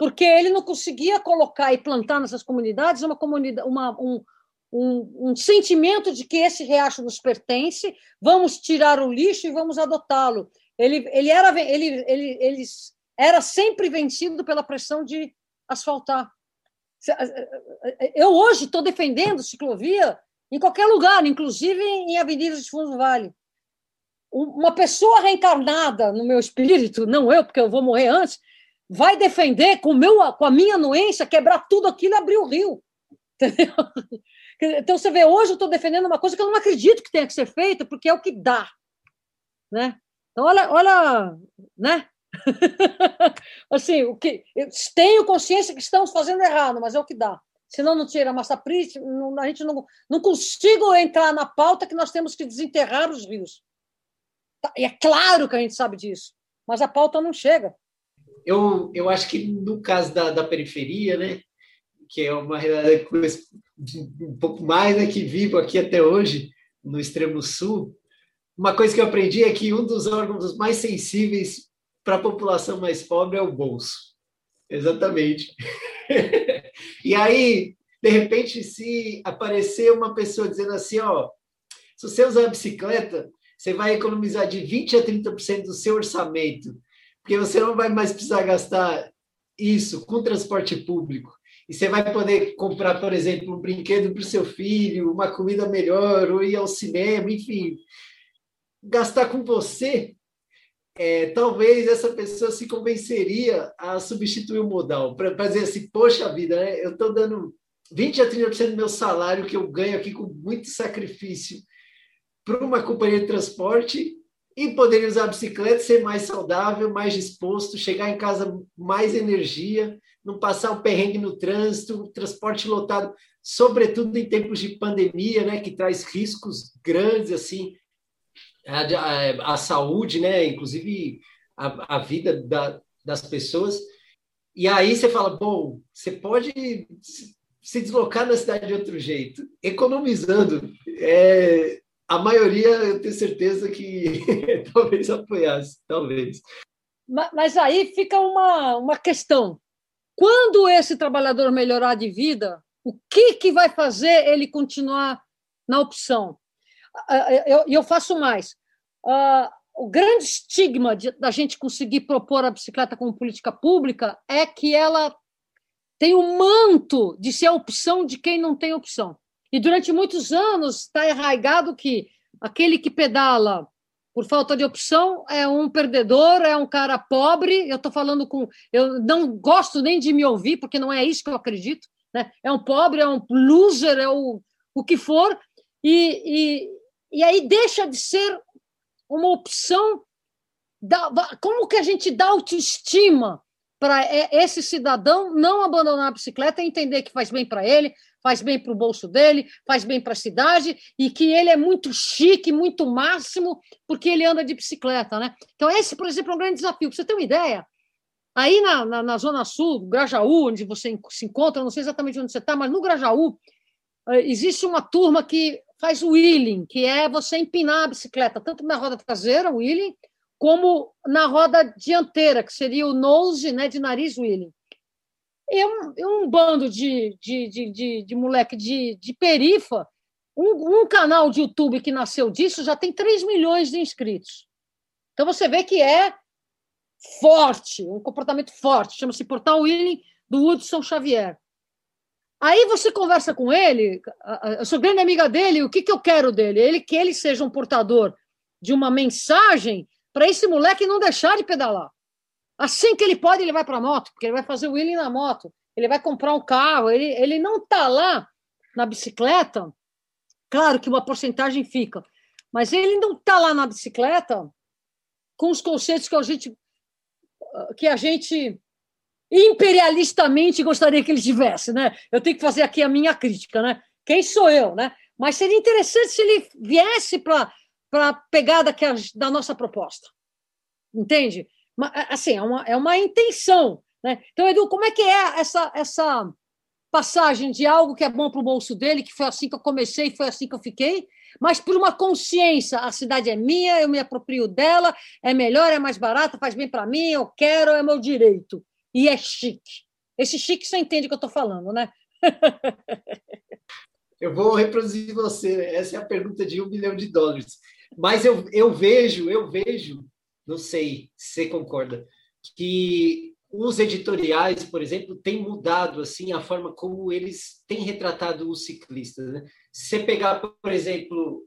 porque ele não conseguia colocar e plantar nessas comunidades uma comunidade, uma, um, um, um, sentimento de que esse riacho nos pertence, vamos tirar o lixo e vamos adotá-lo. Ele, ele, era, ele, ele, ele era sempre vencido pela pressão de asfaltar. Eu hoje estou defendendo ciclovia em qualquer lugar, inclusive em avenidas de fundo do vale. Uma pessoa reencarnada no meu espírito, não eu, porque eu vou morrer antes, vai defender com, meu, com a minha anuência quebrar tudo aquilo e abrir o rio. [LAUGHS] Entendeu? Então, você vê, hoje eu estou defendendo uma coisa que eu não acredito que tenha que ser feita, porque é o que dá. Né? Então, olha, olha né? [LAUGHS] assim, o que tenho consciência que estamos fazendo errado, mas é o que dá. Senão não tira a massa a gente não, não consigo entrar na pauta que nós temos que desenterrar os rios. Tá, e é claro que a gente sabe disso, mas a pauta não chega eu, eu acho que no caso da, da periferia, né, que é uma realidade um pouco mais né, que vivo aqui até hoje, no extremo sul, uma coisa que eu aprendi é que um dos órgãos mais sensíveis para a população mais pobre é o bolso. Exatamente. [LAUGHS] e aí, de repente, se aparecer uma pessoa dizendo assim, ó, se você usar a bicicleta, você vai economizar de 20 a 30% do seu orçamento porque você não vai mais precisar gastar isso com transporte público. E você vai poder comprar, por exemplo, um brinquedo para o seu filho, uma comida melhor, ou ir ao cinema, enfim. gastar com você, é, talvez essa pessoa se convenceria a substituir o modal, para dizer assim, poxa vida, né, eu estou dando 20 a 30% do meu salário que eu ganho aqui com muito sacrifício para uma companhia de transporte e poderia usar a bicicleta, ser mais saudável, mais disposto, chegar em casa mais energia, não passar um perrengue no trânsito, transporte lotado, sobretudo em tempos de pandemia, né, que traz riscos grandes assim à saúde, né, inclusive a, a vida da, das pessoas. E aí você fala, bom, você pode se deslocar na cidade de outro jeito, economizando. É, a maioria, eu tenho certeza que [LAUGHS] talvez apoiasse, talvez. Mas aí fica uma, uma questão. Quando esse trabalhador melhorar de vida, o que, que vai fazer ele continuar na opção? Eu, eu faço mais. o grande estigma de, da gente conseguir propor a bicicleta como política pública é que ela tem o manto de ser a opção de quem não tem opção. E durante muitos anos está arraigado que aquele que pedala por falta de opção é um perdedor, é um cara pobre. Eu estou falando com. Eu não gosto nem de me ouvir, porque não é isso que eu acredito. Né? É um pobre, é um loser, é o, o que for. E, e, e aí deixa de ser uma opção. Da, como que a gente dá autoestima para esse cidadão não abandonar a bicicleta e entender que faz bem para ele, faz bem para o bolso dele, faz bem para a cidade e que ele é muito chique, muito máximo, porque ele anda de bicicleta, né? Então, esse, por exemplo, é um grande desafio. Você ter uma ideia, aí na, na, na Zona Sul, Grajaú, onde você se encontra, não sei exatamente onde você está, mas no Grajaú, eh, existe uma turma que faz o wheeling, que é você empinar a bicicleta, tanto na roda traseira, o wheeling, como na roda dianteira, que seria o nose, né, de nariz wheeling. E um, um bando de, de, de, de, de moleque de, de perifa, um, um, canal de YouTube que nasceu disso já tem 3 milhões de inscritos. Então você vê que é forte, um comportamento forte, chama-se Portal Willing do Hudson Xavier. Aí você conversa com ele, eu sou grande amiga dele, o que, que eu quero dele? Ele que ele seja um portador de uma mensagem para esse moleque não deixar de pedalar. Assim que ele pode, ele vai para a moto, porque ele vai fazer o wheeling na moto, ele vai comprar um carro, ele, ele não está lá na bicicleta. Claro que uma porcentagem fica, mas ele não está lá na bicicleta com os conceitos que a gente que a gente imperialistamente gostaria que ele tivesse, né? Eu tenho que fazer aqui a minha crítica, né? Quem sou eu, né? Mas seria interessante se ele viesse para a pegada que a, da nossa proposta. Entende? Assim, é uma, é uma intenção. Né? Então, Edu, como é que é essa, essa passagem de algo que é bom para o bolso dele, que foi assim que eu comecei, foi assim que eu fiquei, mas por uma consciência, a cidade é minha, eu me aproprio dela, é melhor, é mais barata, faz bem para mim, eu quero, é meu direito. E é chique. Esse chique você entende o que eu estou falando, né? [LAUGHS] eu vou reproduzir você. Essa é a pergunta de um milhão de dólares. Mas eu, eu vejo, eu vejo não sei se você concorda, que os editoriais, por exemplo, têm mudado assim a forma como eles têm retratado os ciclistas. Né? Se você pegar, por exemplo,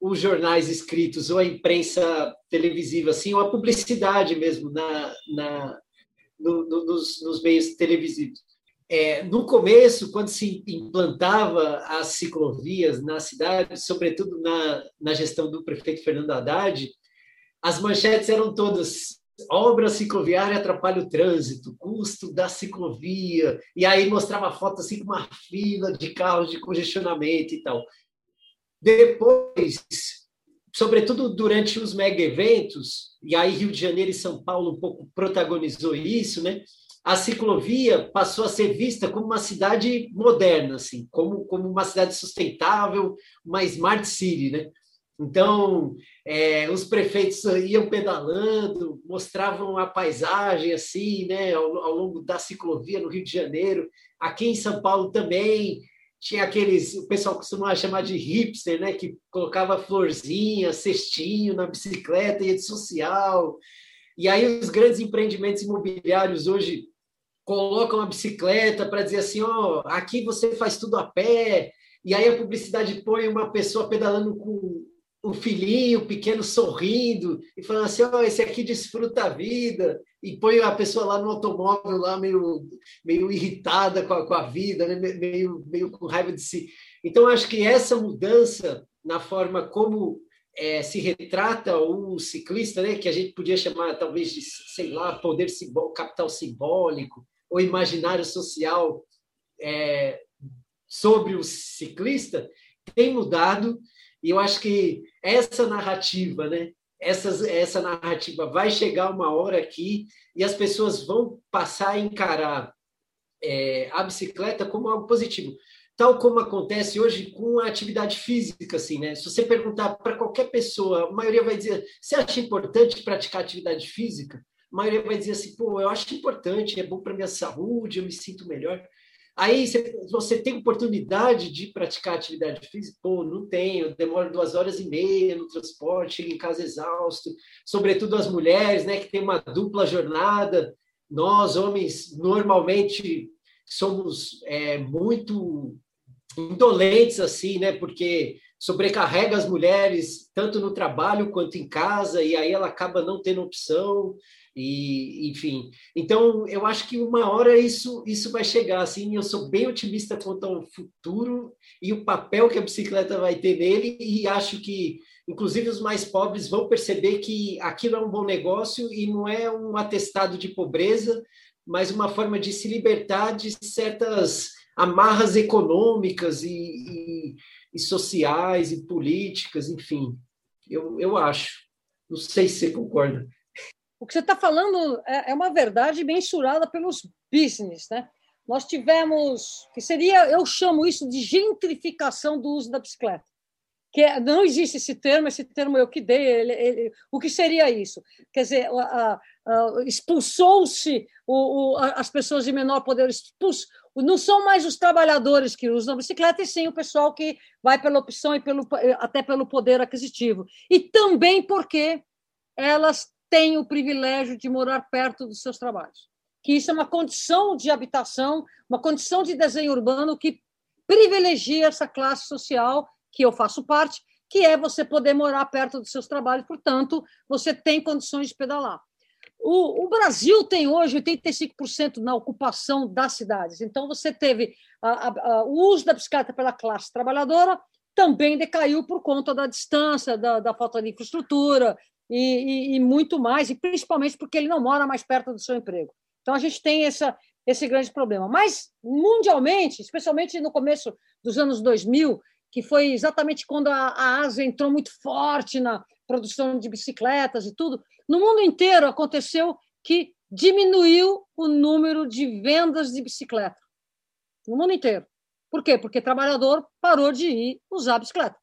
os jornais escritos ou a imprensa televisiva, assim, ou a publicidade mesmo na, na no, no, nos, nos, meios televisivos. É, no começo, quando se implantava as ciclovias na cidade, sobretudo na, na gestão do prefeito Fernando Haddad, as manchetes eram todas obra cicloviária atrapalha o trânsito, custo da ciclovia, e aí mostrava foto assim com uma fila de carros de congestionamento e tal. Depois, sobretudo durante os mega eventos, e aí Rio de Janeiro e São Paulo um pouco protagonizou isso, né? A ciclovia passou a ser vista como uma cidade moderna, assim, como, como uma cidade sustentável, uma smart city, né? Então, é, os prefeitos iam pedalando, mostravam a paisagem assim, né, ao, ao, longo da ciclovia no Rio de Janeiro. Aqui em São Paulo também tinha aqueles, o pessoal costumava chamar de hipster, né, que colocava florzinha, cestinho na bicicleta, rede social. E aí os grandes empreendimentos imobiliários hoje colocam a bicicleta para dizer assim, ó, aqui você faz tudo a pé. E aí a publicidade põe uma pessoa pedalando com o filhinho pequeno sorrindo e falando assim, oh, esse aqui desfruta a vida, e põe a pessoa lá no automóvel, lá meio, meio irritada com a, com a vida, né? meio, meio com raiva de si. Então, acho que essa mudança na forma como é, se retrata o ciclista, né, que a gente podia chamar talvez de, sei lá, poder simbólico, capital simbólico, ou imaginário social é, sobre o ciclista, tem mudado, e eu acho que essa narrativa, né, essa, essa narrativa vai chegar uma hora aqui e as pessoas vão passar a encarar é, a bicicleta como algo positivo tal como acontece hoje com a atividade física, assim, né? Se você perguntar para qualquer pessoa, a maioria vai dizer: "Você acha importante praticar atividade física?" A maioria vai dizer assim: "Pô, eu acho importante, é bom para minha saúde, eu me sinto melhor." Aí você tem oportunidade de praticar atividade física? Pô, não tenho, demoro duas horas e meia no transporte, chego em casa exausto. Sobretudo as mulheres, né, que tem uma dupla jornada. Nós, homens, normalmente somos é, muito indolentes assim, né? Porque sobrecarrega as mulheres tanto no trabalho quanto em casa e aí ela acaba não tendo opção e enfim. Então eu acho que uma hora isso isso vai chegar assim. Eu sou bem otimista quanto ao futuro e o papel que a bicicleta vai ter nele e acho que inclusive os mais pobres vão perceber que aquilo é um bom negócio e não é um atestado de pobreza, mas uma forma de se libertar de certas amarras econômicas e, e, e sociais e políticas, enfim. Eu, eu acho. Não sei se você concorda. O que você está falando é, é uma verdade mensurada pelos business, né? Nós tivemos, que seria, eu chamo isso de gentrificação do uso da bicicleta que é, não existe esse termo, esse termo eu que dei. Ele, ele, o que seria isso? Quer dizer, expulsou-se as pessoas de menor poder, não são mais os trabalhadores que usam a bicicleta, e sim o pessoal que vai pela opção e pelo, até pelo poder aquisitivo. E também porque elas têm o privilégio de morar perto dos seus trabalhos. Que isso é uma condição de habitação, uma condição de desenho urbano que privilegia essa classe social que eu faço parte, que é você poder morar perto dos seus trabalhos, portanto, você tem condições de pedalar. O, o Brasil tem hoje 85% na ocupação das cidades, então você teve a, a, a, o uso da bicicleta pela classe trabalhadora, também decaiu por conta da distância, da, da falta de infraestrutura e, e, e, muito mais, e principalmente porque ele não mora mais perto do seu emprego. Então a gente tem essa, esse grande problema. Mas, mundialmente, especialmente no começo dos anos 2000, que foi exatamente quando a, a Ásia entrou muito forte na produção de bicicletas e tudo. No mundo inteiro aconteceu que diminuiu o número de vendas de bicicleta. No mundo inteiro. Por quê? Porque o trabalhador parou de ir usar bicicleta.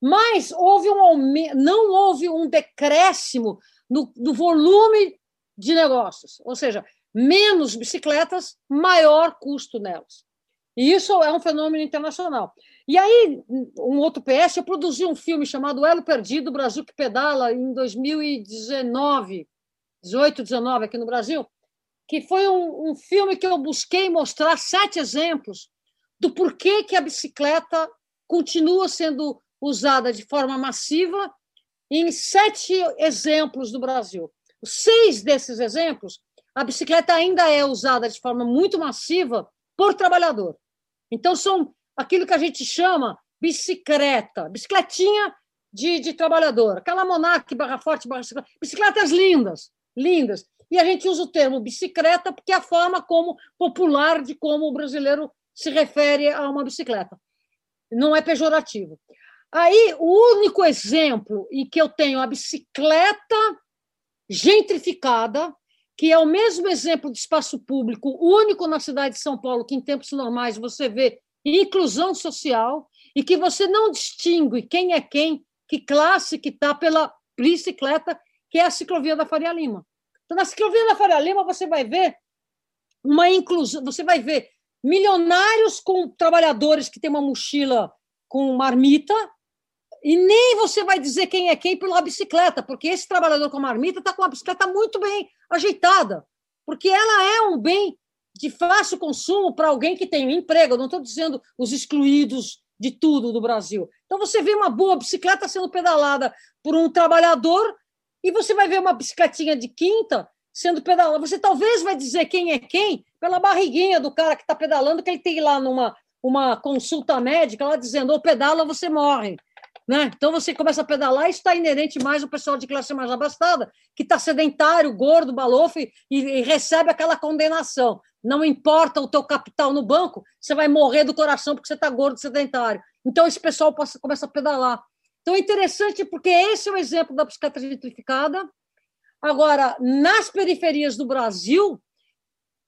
Mas houve um aumento, não houve um decréscimo no, no volume de negócios. Ou seja, menos bicicletas, maior custo nelas. E isso é um fenômeno internacional. E aí, um outro PS, eu produzi um filme chamado Elo Perdido, Brasil que Pedala, em 2019, 18, 19, aqui no Brasil, que foi um, um filme que eu busquei mostrar sete exemplos do porquê que a bicicleta continua sendo usada de forma massiva em sete exemplos do Brasil. Seis desses exemplos, a bicicleta ainda é usada de forma muito massiva por trabalhador. Então, são aquilo que a gente chama bicicleta, bicicletinha de, de trabalhador, aquela Monarch, barra forte, barra bicicleta, bicicletas lindas, lindas. E a gente usa o termo bicicleta porque é a forma como popular de como o brasileiro se refere a uma bicicleta. Não é pejorativo. Aí, o único exemplo em que eu tenho a bicicleta gentrificada, que é o mesmo exemplo de espaço público único na cidade de São Paulo, que em tempos normais você vê inclusão social e que você não distingue quem é quem, que classe que está pela bicicleta, que é a ciclovia da Faria Lima. Então, na ciclovia da Faria Lima, você vai ver uma inclusão, você vai ver milionários com trabalhadores que têm uma mochila com marmita, e nem você vai dizer quem é quem pela bicicleta, porque esse trabalhador com marmita está com a bicicleta muito bem ajeitada, porque ela é um bem de fácil consumo para alguém que tem um emprego. Eu não estou dizendo os excluídos de tudo do Brasil. Então você vê uma boa bicicleta sendo pedalada por um trabalhador e você vai ver uma bicicletinha de quinta sendo pedalada. Você talvez vai dizer quem é quem pela barriguinha do cara que está pedalando, que ele tem lá numa uma consulta médica lá dizendo ou pedala você morre. Né? Então você começa a pedalar e está inerente mais ao pessoal de classe mais abastada, que está sedentário, gordo, balofe e, e, recebe aquela condenação. Não importa o teu capital no banco, você vai morrer do coração porque você está gordo, sedentário. Então esse pessoal passa, começa a pedalar. Então é interessante porque esse é o exemplo da bicicleta gentrificada. Agora, nas periferias do Brasil,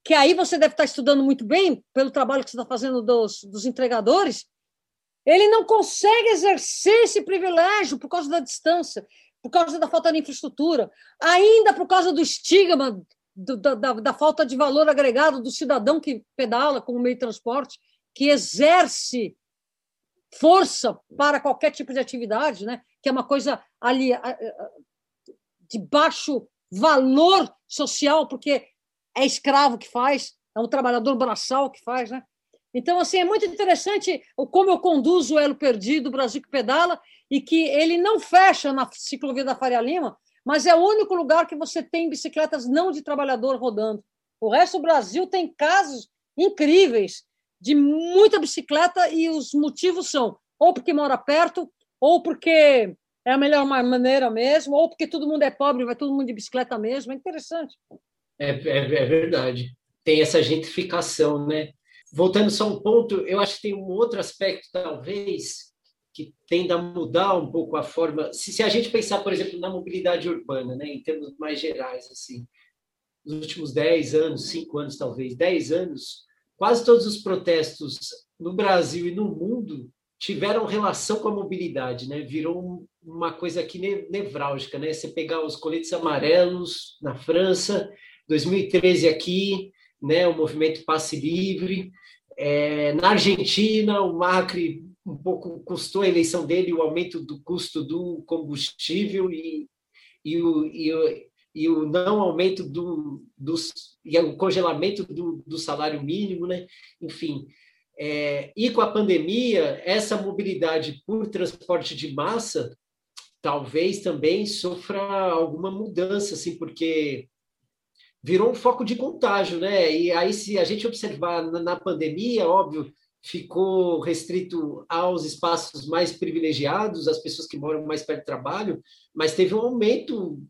que aí você deve estar estudando muito bem pelo trabalho que você está fazendo dos, dos entregadores, ele não consegue exercer esse privilégio por causa da distância, por causa da falta de infraestrutura, ainda por causa do estigma do, da, da, falta de valor agregado do cidadão que pedala como meio de transporte, que exerce força para qualquer tipo de atividade, né? que é uma coisa ali de baixo valor social, porque é escravo que faz, é um trabalhador braçal que faz, né? Então, assim, é muito interessante como eu conduzo o Elo Perdido, Brasil que Pedala, e que ele não fecha na ciclovia da Faria Lima, mas é o único lugar que você tem bicicletas não de trabalhador rodando. O resto do Brasil tem casos incríveis de muita bicicleta e os motivos são ou porque mora perto, ou porque é a melhor maneira mesmo, ou porque todo mundo é pobre, vai todo mundo de bicicleta mesmo. É interessante. É, é, é verdade. Tem essa gentrificação, né? Voltando só um ponto, eu acho que tem um outro aspecto, talvez, que tenda a mudar um pouco a forma. Se, se a gente pensar, por exemplo, na mobilidade urbana, né, em termos mais gerais, assim, nos últimos 10 anos, 5 anos talvez, 10 anos, quase todos os protestos no Brasil e no mundo tiveram relação com a mobilidade, né? Virou uma coisa aqui nevrálgica, né? Você pegar os coletes amarelos na França, 2013 aqui, né, o movimento Passe Livre. É, na Argentina, o Macri um pouco custou a eleição dele o aumento do custo do combustível e, e, o, e, o, e o não aumento do, dos, e o congelamento do, do salário mínimo, né? enfim. É, e com a pandemia, essa mobilidade por transporte de massa talvez também sofra alguma mudança, assim, porque virou um foco de contágio, né? E aí, se a gente observar na pandemia, óbvio, ficou restrito aos espaços mais privilegiados, as pessoas que moram mais perto do trabalho, mas teve um aumento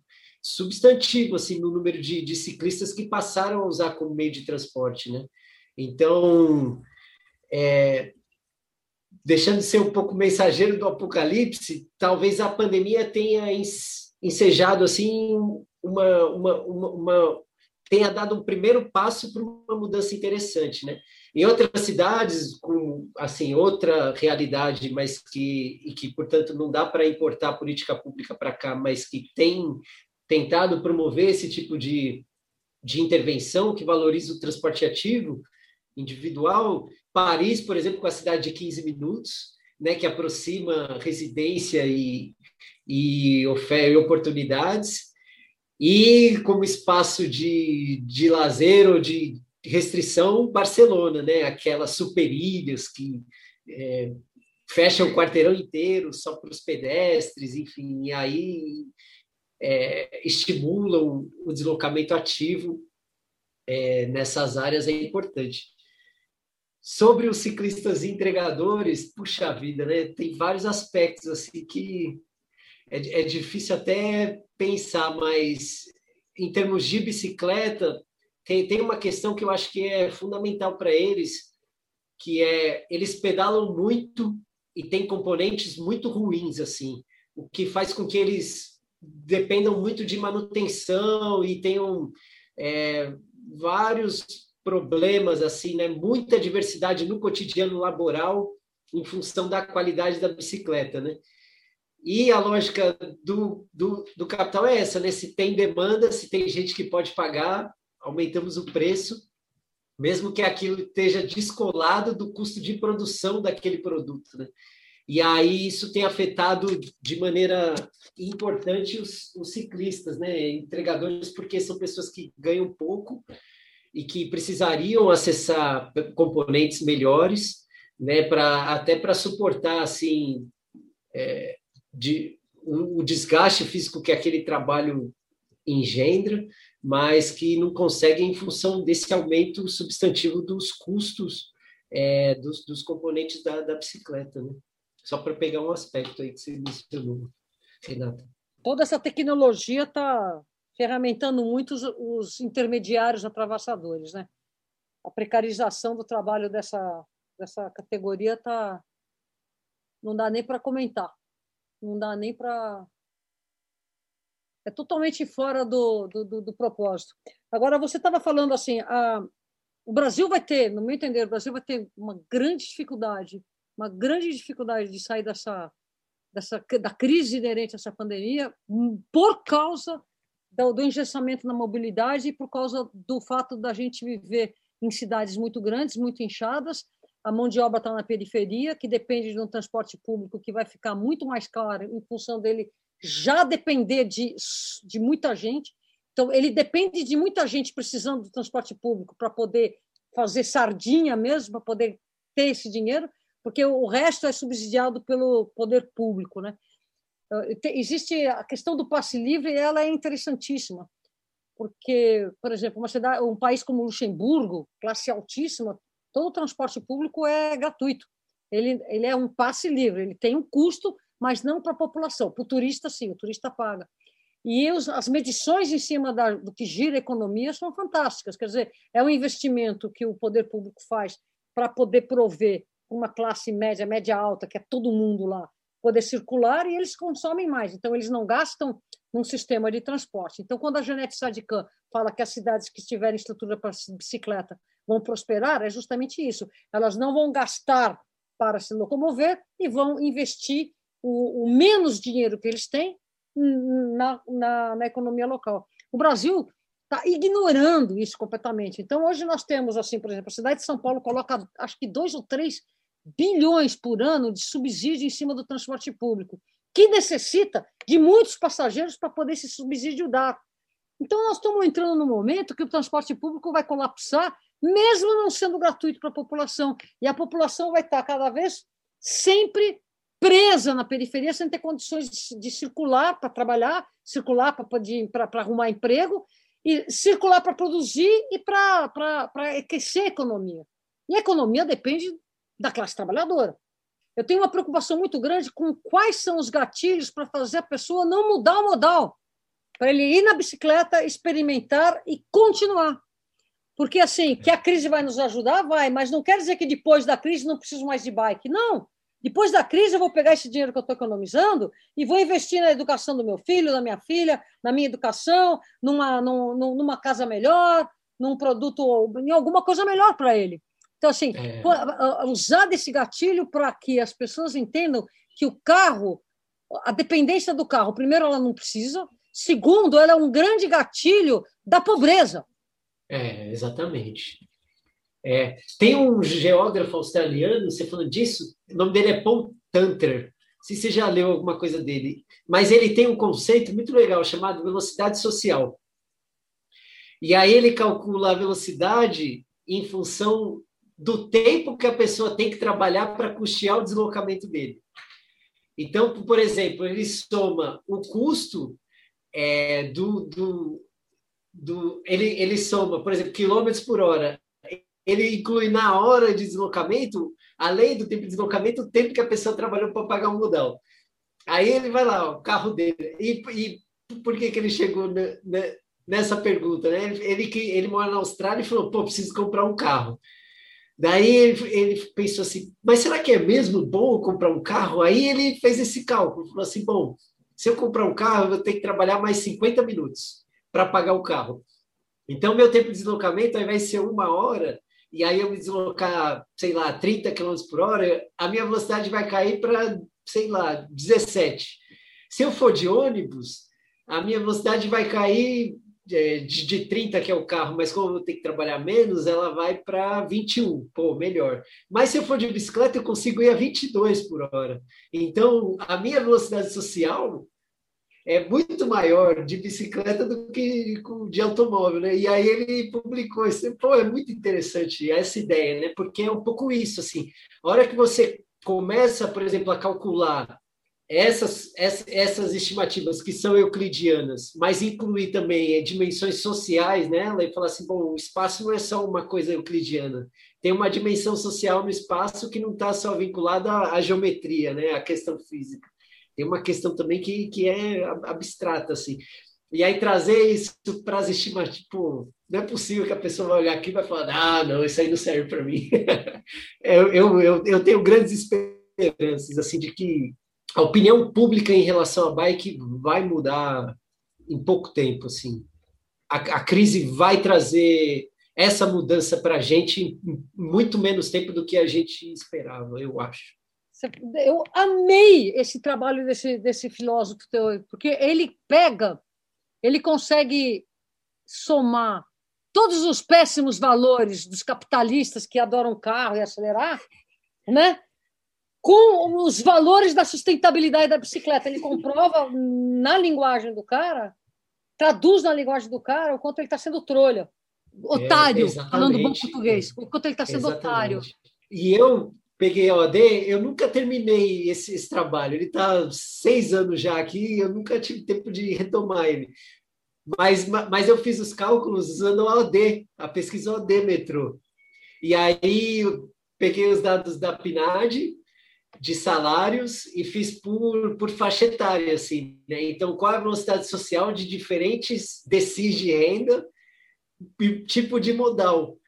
substantivo assim no número de, de ciclistas que passaram a usar como meio de transporte, né? Então, é, deixando de ser um pouco mensageiro do apocalipse, talvez a pandemia tenha ensejado assim uma, uma, uma, uma tenha dado um primeiro passo para uma mudança interessante, né? Em outras cidades com assim outra realidade, mas que e que portanto não dá para importar política pública para cá, mas que tem tentado promover esse tipo de, de intervenção que valoriza o transporte ativo individual. Paris, por exemplo, com a cidade de 15 minutos, né, que aproxima residência e, e oportunidades e como espaço de, de lazer ou de restrição, Barcelona, né? aquelas superilhas que é, fecham o quarteirão inteiro só para os pedestres, enfim, e aí é, estimulam o deslocamento ativo é, nessas áreas é importante. Sobre os ciclistas entregadores, puxa vida, né? Tem vários aspectos assim que é, é difícil até pensar, mas em termos de bicicleta, tem, tem uma questão que eu acho que é fundamental para eles, que é eles pedalam muito e tem componentes muito ruins assim, o que faz com que eles dependam muito de manutenção e tenham é, vários problemas assim, né? Muita diversidade no cotidiano laboral em função da qualidade da bicicleta, né? E a lógica do, do, do capital é essa, né? Se tem demanda, se tem gente que pode pagar, aumentamos o preço, mesmo que aquilo esteja descolado do custo de produção daquele produto, né? E aí isso tem afetado de maneira importante os, os ciclistas, né? Entregadores, porque são pessoas que ganham pouco e que precisariam acessar componentes melhores, né, para até para suportar assim é, de, o, desgaste físico que aquele trabalho engendra, mas que não conseguem em função desse aumento substantivo dos custos é, dos, dos, componentes da, da bicicleta. Né? Só para pegar um aspecto aí que você mencionou, Renata. Toda essa tecnologia está ferramentando muito os, os, intermediários atravessadores. Né? A precarização do trabalho dessa, dessa categoria tá, não dá nem para comentar. Não dá nem para é totalmente fora do, do, do, do propósito. Agora, você estava falando assim, a, o Brasil vai ter, no meu entender, o Brasil vai ter uma grande dificuldade, uma grande dificuldade de sair dessa, dessa da crise inerente a essa pandemia por causa do, do engessamento na mobilidade e por causa do fato da gente viver em cidades muito grandes, muito inchadas, a mão de obra está na periferia, que depende de um transporte público que vai ficar muito mais caro em função dele já depender de, de muita gente. Então, ele depende de muita gente precisando do transporte público para poder fazer sardinha mesmo, para poder ter esse dinheiro, porque o resto é subsidiado pelo poder público. Né? Eh, existe a questão do passe livre, ela é interessantíssima, porque, por exemplo, uma cidade, um país como Luxemburgo, classe altíssima, todo o transporte público é gratuito. Ele, ele é um passe livre, ele tem um custo, mas não para a população. Para o turista, sim, o turista paga. E os, as medições em cima da, do que gira a economia são fantásticas. Quer dizer, é um investimento que o poder público faz para poder prover uma classe média, média alta, que é todo mundo lá, poder circular e eles consomem mais. Então, eles não gastam num sistema de transporte. Então, quando a Janete Sadikan fala que as cidades que tiverem estrutura para bicicleta vão prosperar, é justamente isso. Elas não vão gastar para se locomover e vão investir o, o menos dinheiro que eles têm na, na, na economia local. O Brasil está ignorando isso completamente. Então, hoje nós temos, assim, por exemplo, a cidade de São Paulo coloca, acho que dois ou três bilhões por ano de subsídio em cima do transporte público, que necessita de muitos passageiros para poder esse subsídio dar. Então, nós estamos entrando no momento que o transporte público vai colapsar, mesmo não sendo gratuito para a população. E a população vai estar cada vez sempre presa na periferia sem ter condições de, de circular para trabalhar, circular para arrumar emprego, e circular para produzir e para aquecer a economia. E a economia depende da classe trabalhadora. Eu tenho uma preocupação muito grande com quais são os gatilhos para fazer a pessoa não mudar o modal, para ele ir na bicicleta, experimentar e continuar. Porque, assim, que a crise vai nos ajudar, vai, mas não quer dizer que depois da crise não preciso mais de bike. Não. Depois da crise, eu vou pegar esse dinheiro que eu estou economizando e vou investir na educação do meu filho, da minha filha, na minha educação, numa, numa casa melhor, num produto, em alguma coisa melhor para ele. Então, assim, é. usar desse gatilho para que as pessoas entendam que o carro, a dependência do carro, primeiro, ela não precisa, segundo, ela é um grande gatilho da pobreza. É, exatamente. É, tem um geógrafo australiano, você falando disso, o nome dele é Paul Tanter. Não sei se você já leu alguma coisa dele, mas ele tem um conceito muito legal chamado velocidade social. E aí ele calcula a velocidade em função do tempo que a pessoa tem que trabalhar para custear o deslocamento dele. Então, por exemplo, ele soma o custo é, do, do, do ele, ele soma, por exemplo, quilômetros por hora ele inclui na hora de deslocamento, além do tempo de deslocamento, o tempo que a pessoa trabalhou para pagar o modal. Aí ele vai lá, o carro dele. E, e por que, que ele chegou nessa pergunta? Né? Ele, que ele mora na Austrália e falou: pô, preciso comprar um carro. Daí ele, pensou assim: mas será que é mesmo bom comprar um carro? Aí ele fez esse cálculo: falou assim, bom, se eu comprar um carro, eu vou ter que trabalhar mais 50 minutos para pagar o carro. Então, meu tempo de deslocamento vai ser uma hora e aí eu me deslocar, sei lá, 30 km por hora, a minha velocidade vai cair para, sei lá, 17. Se eu for de ônibus, a minha velocidade vai cair de, de 30, que é o carro, mas como eu ter que trabalhar menos, ela vai para 21, pô, melhor. Mas se eu for de bicicleta, eu consigo ir a 22 por hora. Então, a minha velocidade social é muito maior de bicicleta do que de automóvel, né? E aí ele publicou isso. Pô, é muito interessante essa ideia, né? Porque é um pouco isso, assim. A hora que você começa, por exemplo, a calcular essas, essas estimativas que são euclidianas, mas incluir também dimensões sociais nela e falar assim, bom, o espaço não é só uma coisa euclidiana, tem uma dimensão social no espaço que não está só vinculada à, geometria, né, à questão física. Tem uma questão também que, que é abstrata, assim. E aí trazer isso para as estimativas, tipo, não é possível que a pessoa vai olhar aqui e vai falar, ah, não, isso aí não serve para mim. [LAUGHS] eu, eu, eu, eu tenho grandes esperanças, assim, de que a opinião pública em relação à bike vai mudar em pouco tempo, assim. A, a crise vai trazer essa mudança para a gente em muito menos tempo do que a gente esperava, eu acho. Eu amei esse trabalho desse, desse filósofo teu, porque ele pega, ele consegue somar todos os péssimos valores dos capitalistas que adoram carro e acelerar, né? Com os valores da sustentabilidade da bicicleta. Ele comprova na linguagem do cara, traduz na linguagem do cara o quanto ele está sendo trolha, otário, é, falando bom português, o quanto ele está sendo exatamente. otário. E eu peguei a OAD, eu nunca terminei esse, esse trabalho. Ele está seis anos já aqui, eu nunca tive tempo de retomar ele. Mas, mas eu fiz os cálculos usando a OD, a pesquisa OD metrô. E aí peguei os dados da PNAD, de salários e fiz por, por faixa etária, assim, né? Então, qual é a velocidade social de diferentes decis de renda e tipo de modal.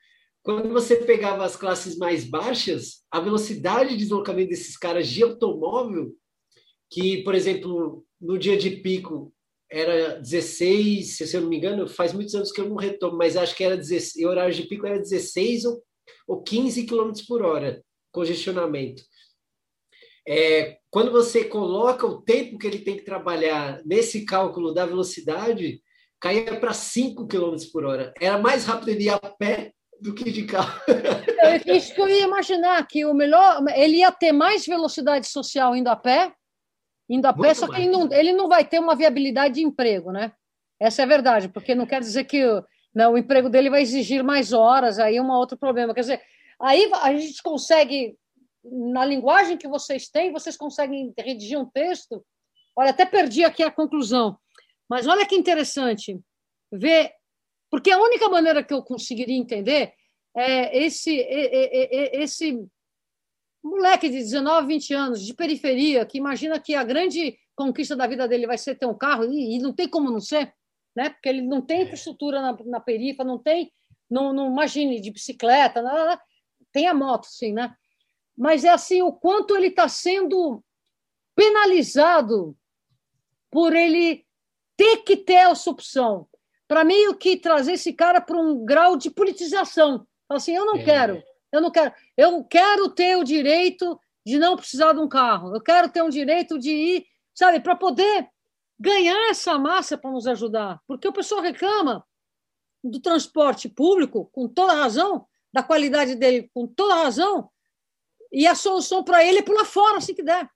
Quando você pegava as classes mais baixas, a velocidade de deslocamento desses caras de automóvel, que, por exemplo, no dia de pico era 16, se eu não me engano, faz muitos anos que eu não retomo, mas acho que era 16, horário de pico era 16 ou, ou 15 km por hora, congestionamento. É, quando você coloca o tempo que ele tem que trabalhar nesse cálculo da velocidade, caía para 5 km por hora. Era mais rápido ele ir a pé do que de carro. Isso que eu ia imaginar, que o melhor, ele ia ter mais velocidade social indo a pé, indo a Muito pé, só que ele não, ele não vai ter uma viabilidade de emprego, né? Essa é a verdade, porque não quer dizer que não, o emprego dele vai exigir mais horas, aí é um outro problema. Quer dizer, aí a gente consegue na linguagem que vocês têm, vocês conseguem redigir um texto. Olha, até perdi aqui a conclusão, mas olha que interessante ver, porque a única maneira que eu conseguiria entender é esse esse moleque de 19, 20 anos de periferia que imagina que a grande conquista da vida dele vai ser ter um carro e, não tem como não ser, né? Porque ele não tem é. infraestrutura na, na perifa, não tem, não, não imagine de bicicleta, nada, tem a moto, sim, né? Mas é assim o quanto ele está sendo penalizado por ele ter que ter essa opção, para meio que trazer esse cara para um grau de politização. Assim, eu não é. quero, eu não quero, eu quero ter o direito de não precisar de um carro, eu quero ter um direito de ir, sabe, para poder ganhar essa massa para nos ajudar, porque o pessoal reclama do transporte público com toda razão, da qualidade dele com toda razão, e a solução para ele é pular fora assim que der.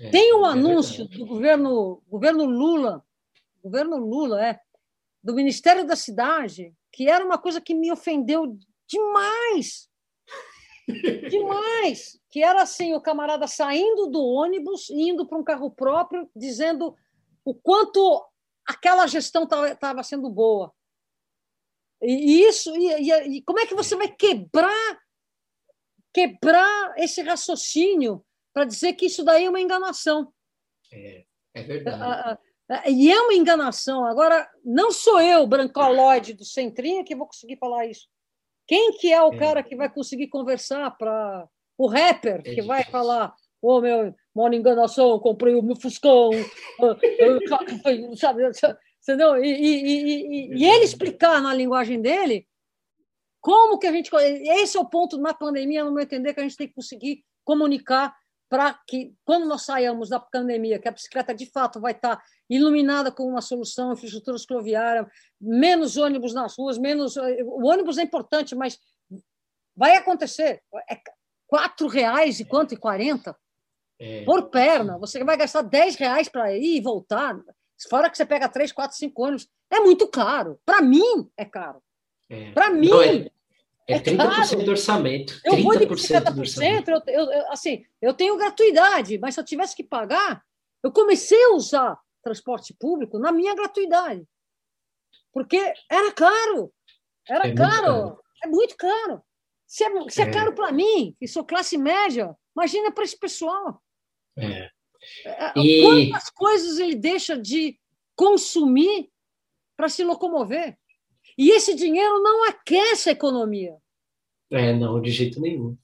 É, Tem um é anúncio verdade. do governo, governo Lula, governo Lula, é, do Ministério da Cidade, que era uma coisa que me ofendeu demais. [LAUGHS] demais. Que era assim, o camarada saindo do ônibus, indo para um carro próprio, dizendo o quanto aquela gestão estava sendo boa. E isso, e, e, e como é que você vai quebrar quebrar esse raciocínio para dizer que isso daí é uma enganação. É, é verdade. E é uma enganação. Agora, não sou eu, brancoloide do Centrinha, que vou conseguir falar isso. Quem que é o é. cara que vai conseguir conversar para o rapper é que difícil. vai falar, ô oh, meu, uma enganação, comprei o meu Fuscão, sabe, entendeu? E, e, e, e, ele explicar na linguagem dele como que a gente. Esse é o ponto na pandemia, no meu entender, que a gente tem que conseguir comunicar para que, quando nós saímos da pandemia, que a bicicleta de fato vai estar iluminada com uma solução, infraestrutura cicloviária, menos ônibus nas ruas, menos. O ônibus é importante, mas vai acontecer. É quatro reais e quanto? E quarenta? É. Por perna. Você vai gastar 10 reais para ir e voltar. Fora que você pega 3, 4, 5 ônibus, é muito caro. Para mim, é caro. É. Para mim. Não, é, é 30% caro. do orçamento. Eu vou de 50%, eu, eu, assim, eu tenho gratuidade, mas se eu tivesse que pagar, eu comecei a usar transporte público na minha gratuidade. Porque era caro. Era é caro. caro. É muito caro. Se é, se é, é. caro para mim, que sou classe média, imagina para esse pessoal. É. é. E... Quantas coisas ele deixa de consumir para se locomover? E esse dinheiro não aquece a economia. É, não, de jeito nenhum.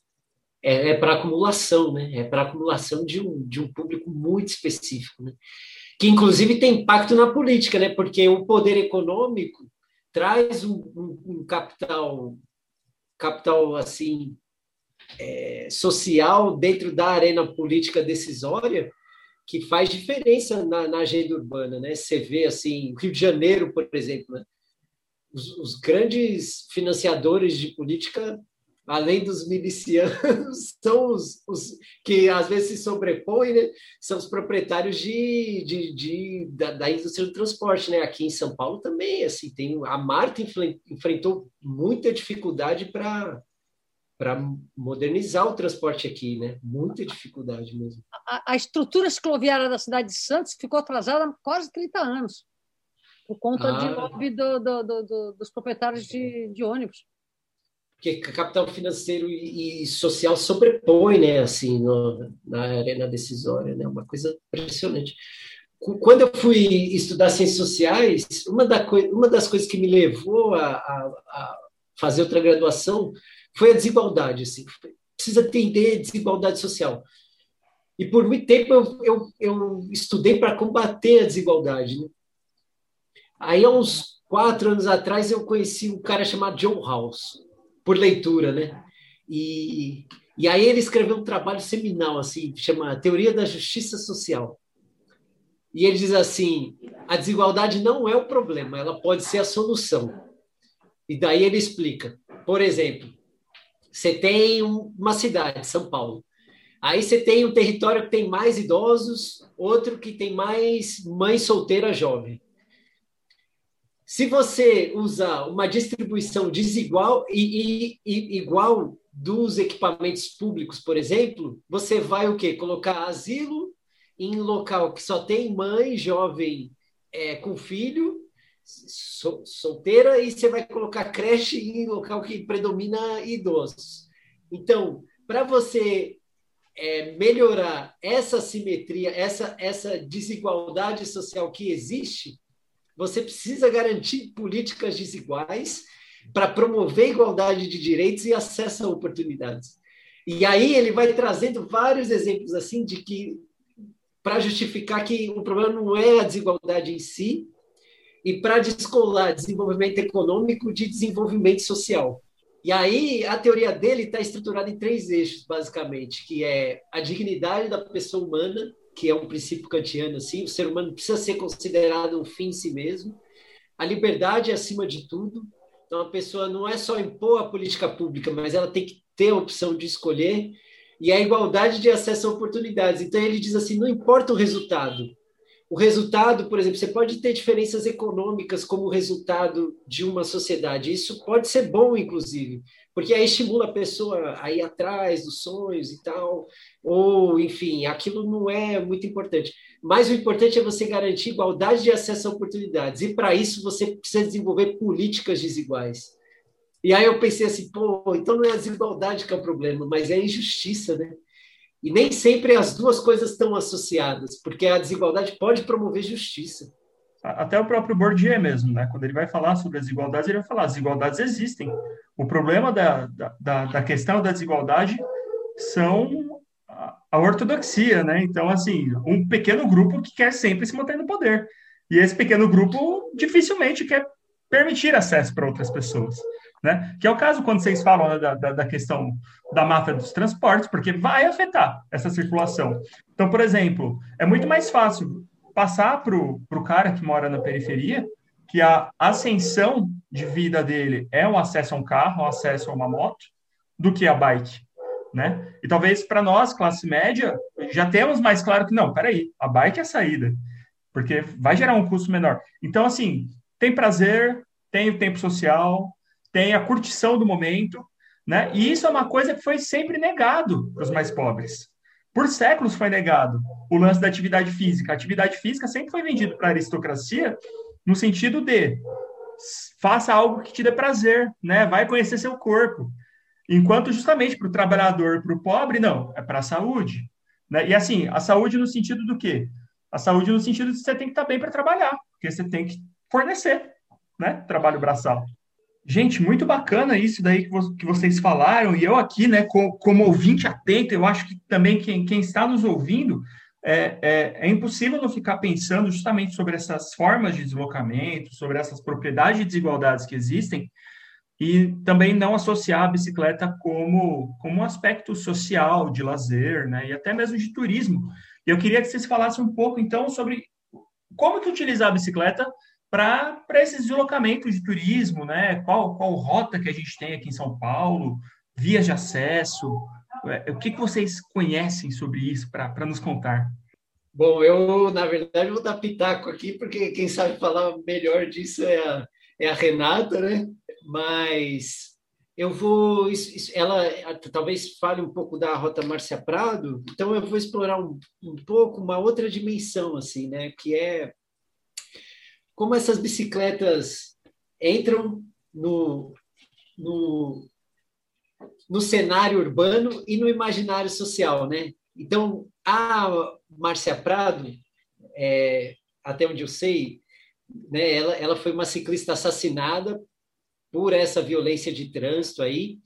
É, é para acumulação, né? É para acumulação de um, de um público muito específico, né? Que inclusive tem impacto na política, né? Porque o poder econômico traz um, um, um capital, capital assim é, social dentro da arena política decisória que faz diferença na, na, agenda urbana, né? Você vê assim, Rio de Janeiro, por exemplo, né? Os, os, grandes financiadores de política, além dos milicianos, [LAUGHS] são os, os que às vezes se sobrepõem, né? São os proprietários de, de, de da, da, indústria do transporte, né? Aqui em São Paulo também, assim, tem a Marta enfrentou muita dificuldade para para modernizar o transporte aqui, né? Muita dificuldade mesmo. A, a, estrutura cicloviária da cidade de Santos ficou atrasada há quase 30 anos, por conta ah. de lobby do, do, do, dos proprietários de, de ônibus. Porque capital financeiro e, social sobrepõe, né? Assim, no, na arena decisória, né? Uma coisa impressionante. Quando eu fui estudar ciências sociais, uma, da, uma das coisas que me levou a, a, a fazer outra graduação foi a desigualdade. Assim. Precisa entender desigualdade social. E por muito tempo eu, eu, eu estudei para combater a desigualdade. Né? Aí, há uns quatro anos atrás, eu conheci um cara chamado John House, por leitura, né? E, e aí ele escreveu um trabalho seminal, assim, chama Teoria da Justiça Social. E ele diz assim: a desigualdade não é o problema, ela pode ser a solução. E daí ele explica. Por exemplo, você tem uma cidade, São Paulo. Aí você tem um território que tem mais idosos, outro que tem mais mãe solteira jovem. Se você usar uma distribuição desigual e, e, e, igual dos equipamentos públicos, por exemplo, você vai o quê? Colocar asilo em local que só tem mãe jovem é, com filho sol, solteira e você vai colocar creche em local que predomina idosos. Então, para você é, melhorar essa simetria, essa, essa desigualdade social que existe, você precisa garantir políticas desiguais para promover igualdade de direitos e acesso a oportunidades. E aí ele vai trazendo vários exemplos assim de que para justificar que o problema não é a desigualdade em si, e para descolar desenvolvimento econômico de desenvolvimento social. E aí a teoria dele está estruturada em três eixos, basicamente, que é a dignidade da pessoa humana, que é um princípio kantiano, assim, o ser humano precisa ser considerado um fim em si mesmo, a liberdade é acima de tudo, então a pessoa não é só impor a política pública, mas ela tem que ter a opção de escolher, e a igualdade de acesso a oportunidades. Então ele diz assim, não importa o resultado, o resultado, por exemplo, você pode ter diferenças econômicas como resultado de uma sociedade. Isso pode ser bom, inclusive, porque aí estimula a pessoa a ir atrás dos sonhos e tal, ou, enfim, aquilo não é muito importante. Mas o importante é você garantir igualdade de acesso a oportunidades, e para isso você precisa desenvolver políticas desiguais. E aí eu pensei assim, pô, então não é a desigualdade que é o problema, mas é a injustiça, né? E nem sempre as duas coisas estão associadas, porque a desigualdade pode promover justiça. Até o próprio Bourdieu mesmo, né? quando ele vai falar sobre as desigualdades, ele vai falar: as desigualdades existem. O problema da, da, da questão da desigualdade são a ortodoxia, né? Então, assim, um pequeno grupo que quer sempre se manter no poder. E esse pequeno grupo dificilmente quer permitir acesso para outras pessoas. Né? Que é o caso quando vocês falam né, da, da, da, questão da máfia dos transportes, porque vai afetar essa circulação. Então, por exemplo, é muito mais fácil passar para o cara que mora na periferia que a ascensão de vida dele é o acesso a um carro, o acesso a uma moto, do que a bike. Né? E talvez para nós, classe média, já temos mais claro que não, peraí, a bike é a saída. porque vai gerar um custo menor. Então, assim, tem prazer, tem o tempo social, tem a curtição do momento, né? E isso é uma coisa que foi sempre negado para os mais pobres. Por séculos foi negado o lance da atividade física. A atividade física sempre foi vendida para a aristocracia no sentido de faça algo que te dê prazer, né? Vai conhecer seu corpo. Enquanto justamente para o trabalhador, para o pobre, não, é para a saúde. Né? E assim, a saúde no sentido do quê? A saúde no sentido de você tem que estar bem para trabalhar, porque você tem que fornecer, né? Trabalho braçal. Gente, muito bacana isso daí que, vocês falaram, e eu aqui, né, como, ouvinte atento, eu acho que também quem, quem está nos ouvindo, é, é, é, impossível não ficar pensando justamente sobre essas formas de deslocamento, sobre essas propriedades de desigualdades que existem, e também não associar a bicicleta como, como um aspecto social, de lazer, né, e até mesmo de turismo. E eu queria que vocês falassem um pouco, então, sobre como que utilizar a bicicleta para esses deslocamentos de turismo, né? Qual, qual rota que a gente tem aqui em São Paulo, vias de acesso, é, o que, que vocês conhecem sobre isso para nos contar? Bom, eu, na verdade, vou dar pitaco aqui, porque quem sabe falar melhor disso é a, é a Renata, né? Mas eu vou. Ela talvez fale um pouco da Rota Márcia Prado, então eu vou explorar um, um pouco uma outra dimensão, assim, né? Que é como essas bicicletas entram no, no, no cenário urbano e no imaginário social, né? Então, a Márcia Prado, é, até onde eu sei, né, ela, ela foi uma ciclista assassinada por essa violência de trânsito aí.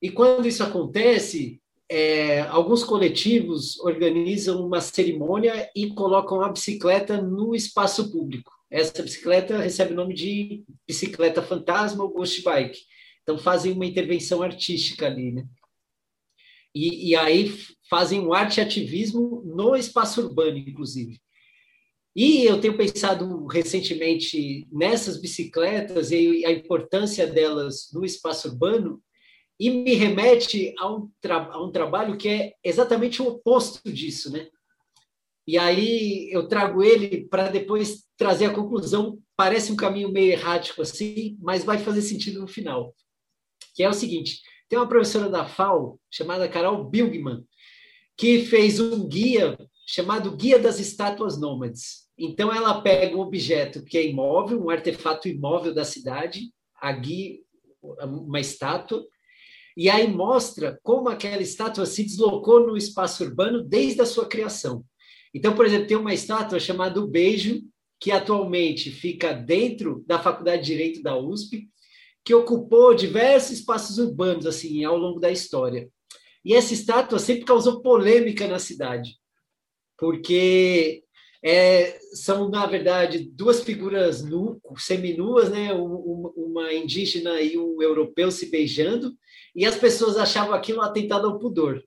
E quando isso acontece, é, alguns coletivos organizam uma cerimônia e colocam a bicicleta no espaço público. Essa bicicleta recebe o nome de bicicleta fantasma ou ghost bike. Então fazem uma intervenção artística ali, né? E, e aí fazem um arte ativismo no espaço urbano, inclusive. E eu tenho pensado recentemente nessas bicicletas e a importância delas no espaço urbano, e me remete a um, a um trabalho que é exatamente o oposto disso, né? E aí eu trago ele para depois trazer a conclusão. Parece um caminho meio errático assim, mas vai fazer sentido no final. Que é o seguinte: tem uma professora da FAO chamada Carol Bilgman que fez um guia chamado Guia das Estátuas Nômades. Então ela pega um objeto que é imóvel, um artefato imóvel da cidade, a guia, uma estátua, e aí mostra como aquela estátua se deslocou no espaço urbano desde a sua criação. Então, por exemplo, tem uma estátua chamada O Beijo, que atualmente fica dentro da Faculdade de Direito da USP, que ocupou diversos espaços urbanos assim ao longo da história. E essa estátua sempre causou polêmica na cidade, porque é, são, na verdade, duas figuras nu, seminuas, né? uma indígena e um europeu se beijando, e as pessoas achavam aquilo um atentado ao pudor.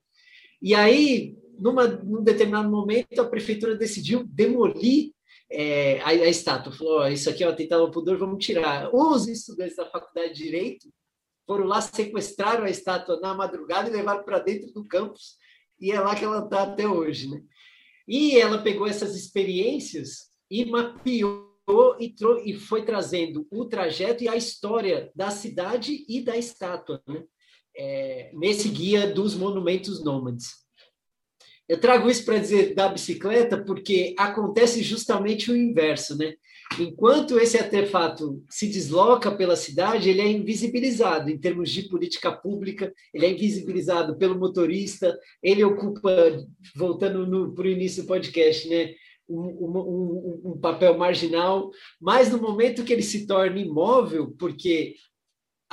E aí numa, num determinado momento, a prefeitura decidiu demolir é, a, a, estátua. Falou: oh, Isso aqui é um atentado ao pudor, vamos tirar. Os estudantes da faculdade de Direito foram lá, sequestraram a estátua na madrugada e levaram para dentro do campus. E é lá que ela está até hoje. Né? E ela pegou essas experiências e mapeou e, e foi trazendo o trajeto e a história da cidade e da estátua, né? É, nesse guia dos monumentos nômades. Eu trago isso para dizer da bicicleta porque acontece justamente o inverso, né? Enquanto esse artefato se desloca pela cidade, ele é invisibilizado em termos de política pública, ele é invisibilizado pelo motorista, ele ocupa, voltando para o início do podcast, né? Um, um, um, papel marginal, mas no momento que ele se torna imóvel, porque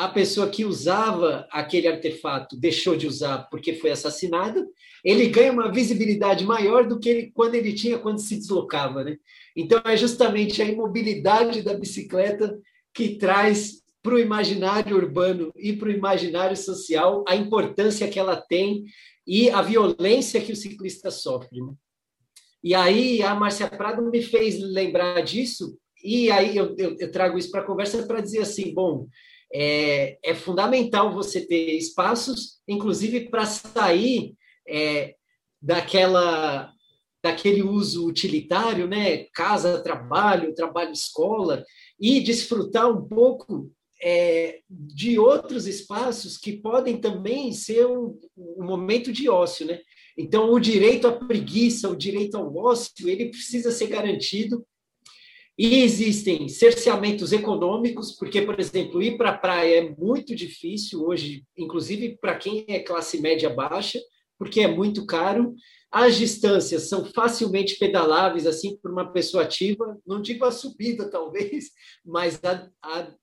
a pessoa que usava aquele artefato deixou de usar porque foi assassinada, ele ganha uma visibilidade maior do que ele, quando ele tinha quando se deslocava. Né? Então, é justamente a imobilidade da bicicleta que traz para o imaginário urbano e para o imaginário social a importância que ela tem e a violência que o ciclista sofre. Né? E aí a Márcia Prado me fez lembrar disso, e aí eu, eu, eu trago isso para a conversa para dizer assim, bom, é, é fundamental você ter espaços, inclusive para sair é, daquela daquele uso utilitário, né? Casa, trabalho, trabalho, escola, e desfrutar um pouco é, de outros espaços que podem também ser um, um, momento de ócio, né? Então, o direito à preguiça, o direito ao ócio, ele precisa ser garantido. E existem cerceamentos econômicos, porque, por exemplo, ir para a praia é muito difícil hoje, inclusive para quem é classe média baixa, porque é muito caro. As distâncias são facilmente pedaláveis, assim, por uma pessoa ativa. Não digo a subida, talvez, [LAUGHS] mas a, a,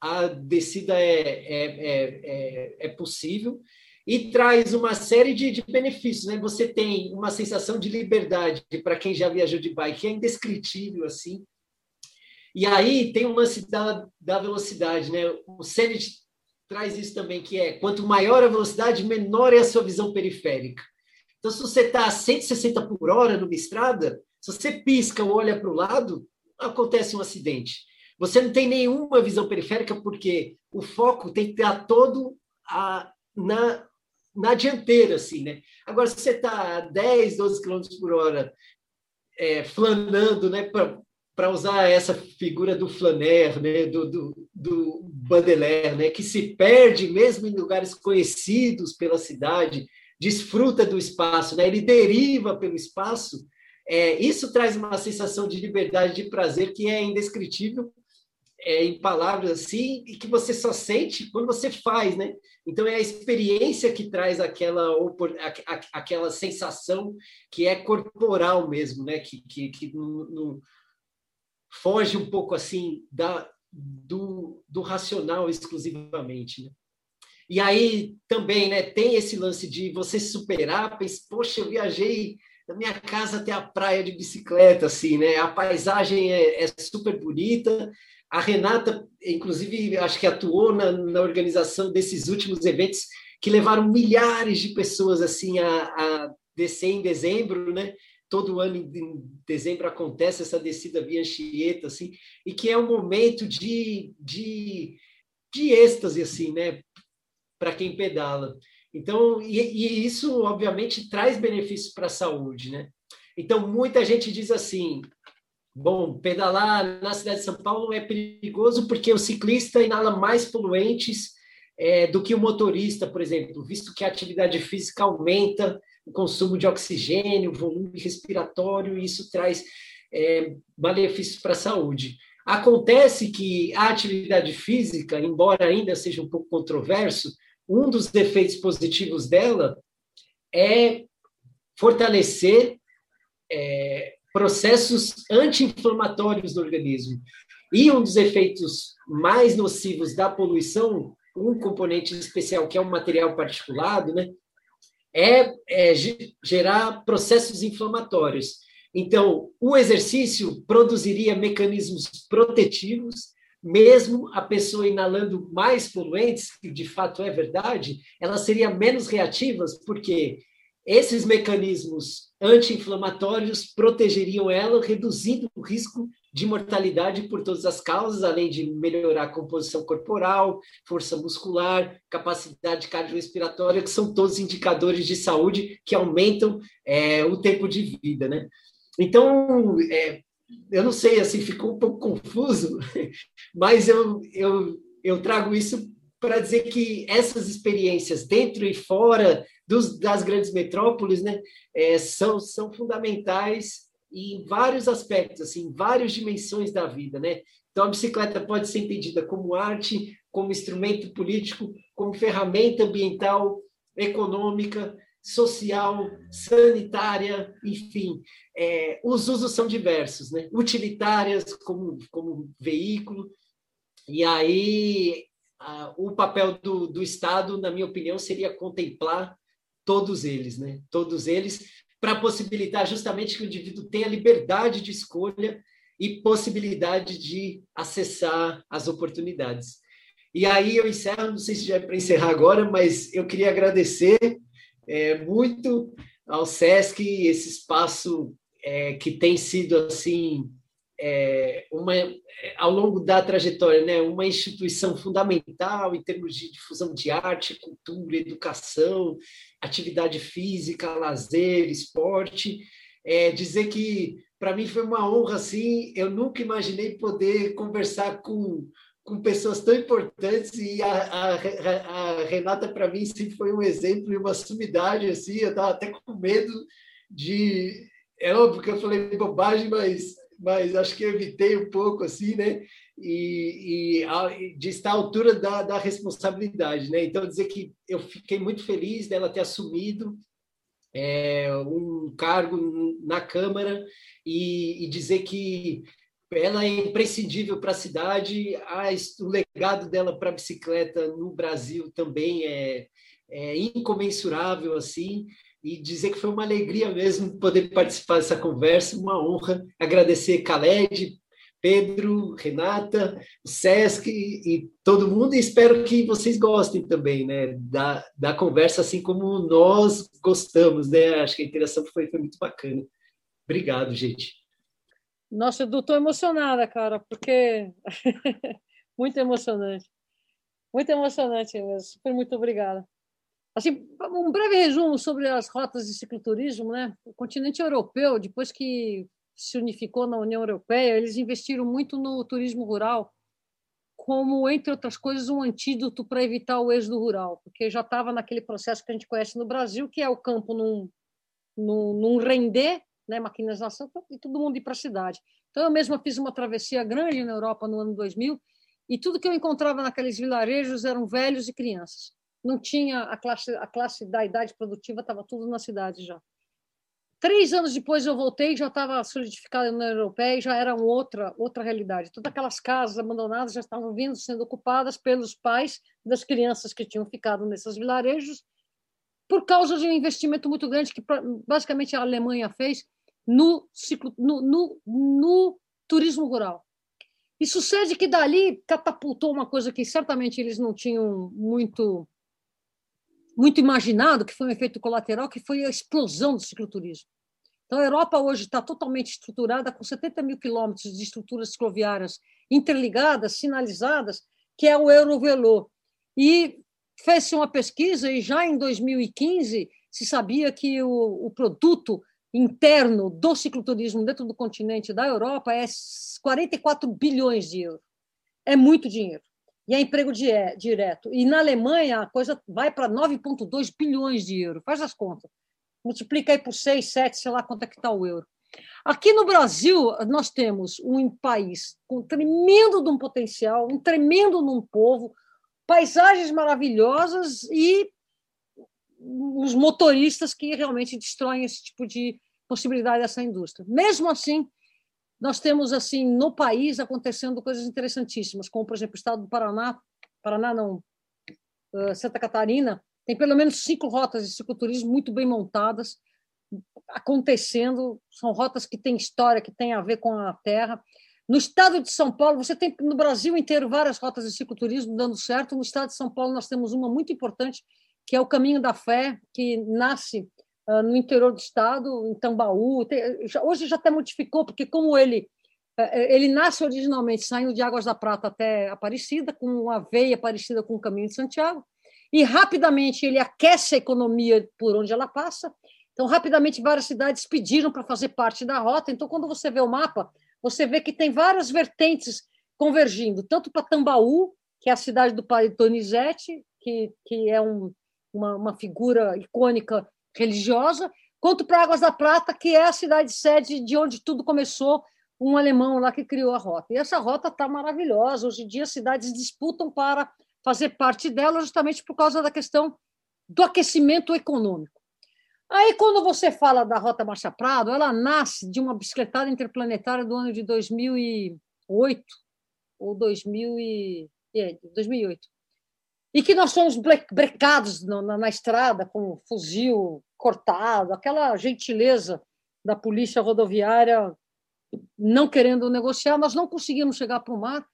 a descida é, é, é, é, é possível e traz uma série de, de, benefícios. Né? Você tem uma sensação de liberdade para quem já viajou de bike, é indescritível assim. E aí tem um lance da, da velocidade. Né? O Sennett traz isso também, que é quanto maior a velocidade, menor é a sua visão periférica. Então, se você está a 160 por hora numa estrada, se você pisca ou olha para o lado, acontece um acidente. Você não tem nenhuma visão periférica porque o foco tem que estar todo a, na, na dianteira, assim, né? Agora, se você está a 10, 12 km por hora é, flanando, né, para usar essa figura do flaner, né, do, do, do Baudelaire, né, que se perde mesmo em lugares conhecidos pela cidade, desfruta do espaço, né, ele deriva pelo espaço, é, isso traz uma sensação de liberdade, de prazer que é indescritível é, em palavras assim, e que você só sente quando você faz, né? Então é a experiência que traz aquela, aquela sensação que é corporal mesmo, né? Que, que, que foge um pouco assim da, do, do racional exclusivamente, né? E aí também, né, tem esse lance de você superar, pensa, poxa, eu viajei da minha casa até a praia de bicicleta, assim, né? A paisagem é, é super bonita, a Renata, inclusive, acho que atuou na, na organização desses últimos eventos que levaram milhares de pessoas assim a, a descer em dezembro, né? Todo ano em dezembro acontece essa descida via Anchieta, assim, e que é um momento de, de, de êxtase, assim, né? Para quem pedala. Então, e, e isso, obviamente, traz benefícios para a saúde, né? Então, muita gente diz assim: Bom, pedalar na cidade de São Paulo é perigoso porque o ciclista inala mais poluentes é, do que o motorista, por exemplo, visto que a atividade física aumenta o consumo de oxigênio, volume respiratório, e isso traz é, malefícios para a saúde. Acontece que a atividade física, embora ainda seja um pouco controverso, um dos efeitos positivos dela é fortalecer é, processos anti-inflamatórios do organismo. E um dos efeitos mais nocivos da poluição, um componente especial que é um material particulado, né, é, é gerar processos inflamatórios. Então, o exercício produziria mecanismos protetivos, mesmo a pessoa inalando mais poluentes, que de fato é verdade, elas seriam menos reativas, porque esses mecanismos anti-inflamatórios protegeriam ela, reduzindo o risco de mortalidade por todas as causas, além de melhorar a composição corporal, força muscular, capacidade cardiorrespiratória, que são todos indicadores de saúde que aumentam é, o tempo de vida, né? Então, é, eu não sei, assim, ficou um pouco confuso, [LAUGHS] mas eu, eu, eu trago isso para dizer que essas experiências dentro e fora dos, das grandes metrópoles, né, é, são, são fundamentais em vários aspectos, assim, em várias dimensões da vida, né? Então, a bicicleta pode ser entendida como arte, como instrumento político, como ferramenta ambiental, econômica, social, sanitária, enfim. É, os usos são diversos, né? Utilitárias como, como veículo. E aí, a, o papel do, do Estado, na minha opinião, seria contemplar todos eles, né? Todos eles, para possibilitar justamente que o indivíduo tenha liberdade de escolha e possibilidade de acessar as oportunidades. E aí eu encerro, não sei se já é para encerrar agora, mas eu queria agradecer é, muito ao SESC esse espaço é, que tem sido assim é, uma, ao longo da trajetória, né, uma instituição fundamental em termos de difusão de arte, cultura, educação, atividade física, lazer, esporte, é, dizer que para mim foi uma honra assim. Eu nunca imaginei poder conversar com com pessoas tão importantes e a, a, a Renata para mim sempre foi um exemplo e uma sumidade assim eu estava até com medo de é óbvio que eu falei bobagem mas mas acho que evitei um pouco assim né e, e de estar à altura da, da responsabilidade né então dizer que eu fiquei muito feliz dela ter assumido é, um cargo na Câmara e, e dizer que ela é imprescindível para a cidade. o legado dela para a bicicleta no Brasil também é, é, incomensurável assim. E dizer que foi uma alegria mesmo poder participar dessa conversa, uma honra. Agradecer Khaled, Pedro, Renata, Sesc e todo mundo. E espero que vocês gostem também né, da, da conversa, assim como nós gostamos. Né? Acho que a interação foi, foi muito bacana. Obrigado, gente. Nossa, eu estou emocionada, cara, porque [LAUGHS] muito emocionante. Muito emocionante mesmo. Super muito obrigada. Assim, um breve resumo sobre as rotas de cicloturismo, né? O continente europeu, depois que se unificou na União Europeia, eles investiram muito no turismo rural, como, entre outras coisas, um antídoto para evitar o êxodo rural, porque já estava naquele processo que a gente conhece no Brasil, que é o campo não, não, não render né, maquinização, e todo mundo ir para a cidade. Então, eu mesma fiz uma travessia grande na Europa no ano 2000, e tudo que eu encontrava naqueles vilarejos eram velhos e crianças. Não tinha a classe, a classe da idade produtiva, estava tudo na cidade já. Três anos depois eu voltei, já estava solidificada na Europeia e já era outra, outra realidade. Todas aquelas casas abandonadas já estavam vindo sendo ocupadas pelos pais das crianças que tinham ficado nesses vilarejos, por causa de um investimento muito grande que basicamente a Alemanha fez no, ciclo, no, no, no turismo rural. E sucede que dali catapultou uma coisa que certamente eles não tinham muito muito imaginado, que foi um efeito colateral, que foi a explosão do cicloturismo. Então, a Europa hoje está totalmente estruturada, com 70 mil quilômetros de estruturas cicloviárias interligadas, sinalizadas, que é o Eurovelo. E fez-se uma pesquisa, e já em 2015 se sabia que o, o produto interno do cicloturismo dentro do continente da Europa é 44 bilhões de euros. É muito dinheiro. E é emprego direto. E na Alemanha a coisa vai para 9,2 bilhões de euros. Faz as contas. Multiplica aí por 6, 7, sei lá quanto é que está o euro. Aqui no Brasil, nós temos um país com tremendo de um potencial, um tremendo de um povo, paisagens maravilhosas e os motoristas que realmente destroem esse tipo de possibilidade dessa indústria. Mesmo assim, nós temos assim no país acontecendo coisas interessantíssimas, como por exemplo o estado do Paraná, Paraná não, Santa Catarina, tem pelo menos cinco rotas de cicloturismo muito bem montadas, acontecendo, são rotas que têm história, que têm a ver com a terra. No estado de São Paulo, você tem no Brasil inteiro várias rotas de cicloturismo dando certo. No estado de São Paulo, nós temos uma muito importante, que é o Caminho da Fé, que nasce uh, no interior do estado, em Tambaú. Tem, hoje já até modificou, porque como ele uh, ele nasce originalmente saindo de Águas da Prata até Aparecida, com uma veia parecida com o Caminho de Santiago, e rapidamente ele aquece a economia por onde ela passa. Então, rapidamente, várias cidades pediram para fazer parte da rota. Então, quando você vê o mapa, você vê que tem várias vertentes convergindo, tanto para Tambaú, que é a cidade do pai Donizete, que, que é um, uma, uma figura icônica religiosa, quanto para Águas da Prata, que é a cidade sede de onde tudo começou, um alemão lá que criou a rota. E essa rota está maravilhosa. Hoje em dia, as cidades disputam para fazer parte dela, justamente por causa da questão do aquecimento econômico. Aí, quando você fala da Rota Marcha Prado, ela nasce de uma bicicletada interplanetária do ano de 2008 ou 2000 e, é, 2008 e que nós fomos brecados na, na, estrada com fuzil cortado, aquela gentileza da polícia rodoviária não querendo negociar, nós não conseguimos chegar para o mar.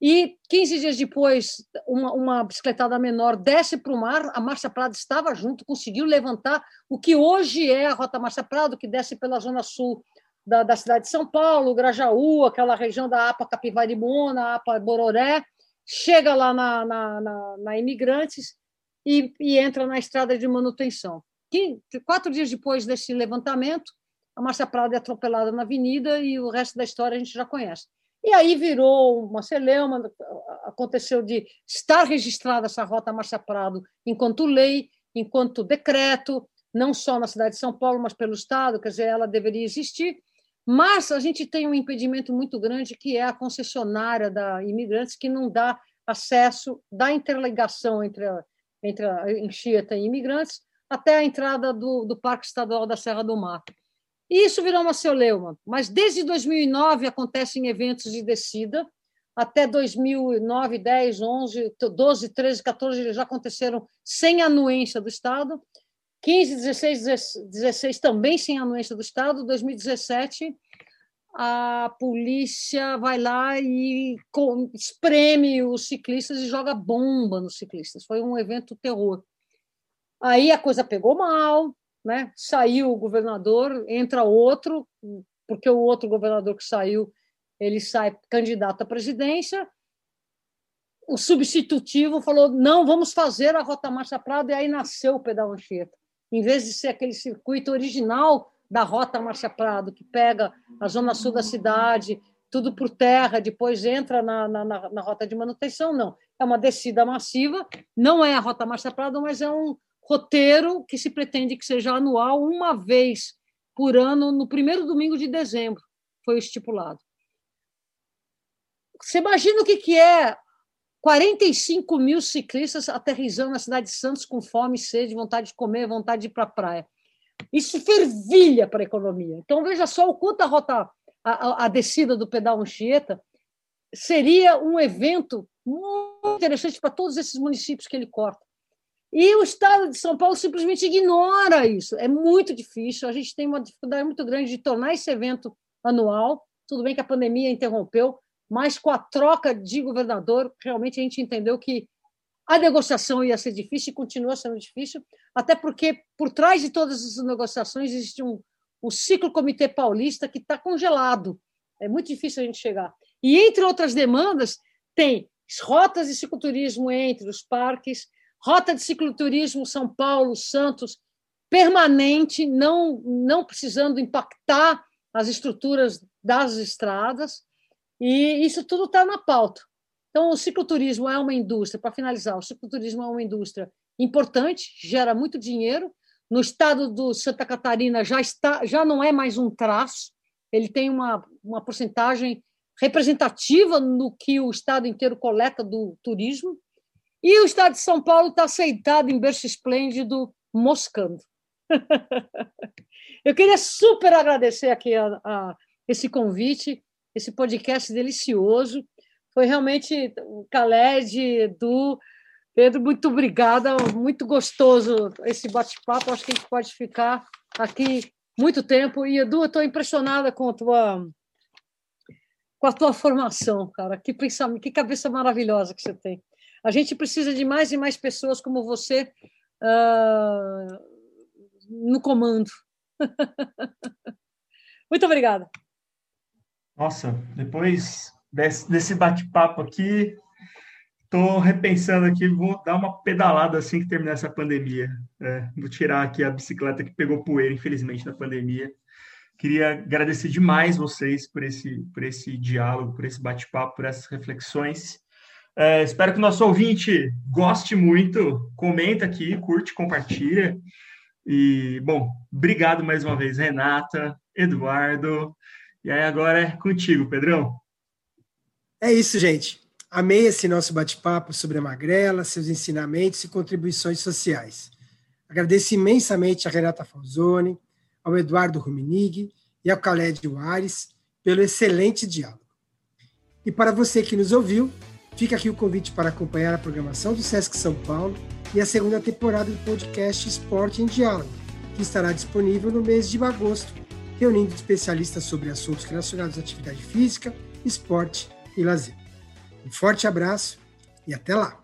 E 15 dias depois, uma, uma bicicletada menor desce para o mar, a Marcha Prado estava junto, conseguiu levantar o que hoje é a Rota Marcha Prado, que desce pela zona sul da, da cidade de São Paulo, Grajaú, aquela região da APA Capivaribona, APA Bororé, chega lá na, na, na, na Imigrantes e, e, entra na estrada de manutenção. Que, quatro dias depois desse levantamento, a Márcia Prado é atropelada na avenida e o resto da história a gente já conhece. E aí virou uma celeuma, aconteceu de estar registrada essa rota Márcia Prado enquanto lei, enquanto decreto, não só na cidade de São Paulo, mas pelo Estado, quer dizer, ela deveria existir. Mas a gente tem um impedimento muito grande, que é a concessionária da imigrantes, que não dá acesso da interligação entre a, entre a e imigrantes até a entrada do, do Parque Estadual da Serra do Mar. E isso virou uma celeuma, mas desde 2009 acontecem eventos de descida, até 2009, 10, 11, 12, 13, 14 já aconteceram sem anuência do Estado, 15, 16, 16 também sem anuência do Estado, 2017 a polícia vai lá e espreme os ciclistas e joga bomba nos ciclistas. Foi um evento terror. Aí a coisa pegou mal, né? Saiu o governador, entra outro, porque o outro governador que saiu, ele sai candidato à presidência. O substitutivo falou: não, vamos fazer a Rota Marcha Prado, e aí nasceu o Pedal Anchieta. Em vez de ser aquele circuito original da Rota Marcha Prado, que pega a zona sul da cidade, tudo por terra, depois entra na, na, na, rota de manutenção, não. É uma descida massiva, não é a Rota Marcha Prado, mas é um, roteiro que se pretende que seja anual, uma vez por ano, no primeiro domingo de dezembro, foi estipulado. Você imagina o que, que é 45 mil ciclistas aterrizando na cidade de Santos com fome, sede, vontade de comer, vontade de ir para a praia. Isso fervilha para a economia. Então, veja só o quanto a rota, a, a descida do pedal Anchieta seria um evento muito interessante para todos esses municípios que ele corta. E o Estado de São Paulo simplesmente ignora isso. É muito difícil, a gente tem uma dificuldade muito grande de tornar esse evento anual. Tudo bem que a pandemia interrompeu, mas com a troca de governador, realmente a gente entendeu que a negociação ia ser difícil e continua sendo difícil, até porque por trás de todas essas negociações existe um, o ciclo Comitê Paulista que está congelado. É muito difícil a gente chegar. E, entre outras demandas, tem rotas de cicloturismo entre os parques, Rota de cicloturismo São Paulo, Santos, permanente, não, não precisando impactar as estruturas das estradas, e isso tudo está na pauta. Então, o cicloturismo é uma indústria, para finalizar, o cicloturismo é uma indústria importante, gera muito dinheiro. No estado do Santa Catarina já, está, já não é mais um traço, ele tem uma, uma porcentagem representativa no que o estado inteiro coleta do turismo. E o Estado de São Paulo está aceitado em berço esplêndido, moscando. [LAUGHS] Eu queria super agradecer aqui a, a, esse convite, esse podcast delicioso. Foi realmente o Khaled, Edu, Pedro, muito obrigada, muito gostoso esse bate-papo. Acho que a gente pode ficar aqui muito tempo. E, Edu, eu estou impressionada com a tua com a tua formação, cara. Que pensamento, que cabeça maravilhosa que você tem. A gente precisa de mais e mais pessoas como você uh, no comando. [LAUGHS] Muito obrigada. Nossa, depois desse, desse bate-papo aqui, estou repensando aqui, vou dar uma pedalada assim que terminar essa pandemia. É, vou tirar aqui a bicicleta que pegou poeira, infelizmente, na pandemia. Queria agradecer demais vocês por esse, por esse diálogo, por esse bate-papo, por essas reflexões. É, espero que o nosso ouvinte goste muito. Comenta aqui, curte, compartilha. E, bom, obrigado mais uma vez, Renata, Eduardo. E aí agora é contigo, Pedrão. É isso, gente. Amei esse nosso bate-papo sobre a magrela, seus ensinamentos e contribuições sociais. Agradeço imensamente a Renata Falzoni, ao Eduardo Ruminig e ao Khaled Juarez pelo excelente diálogo. E para você que nos ouviu, Fica aqui o convite para acompanhar a programação do Sesc São Paulo e a segunda temporada do podcast Esporte em Diálogo, que estará disponível no mês de agosto, reunindo especialistas sobre assuntos relacionados à atividade física, esporte e lazer. Um forte abraço e até lá!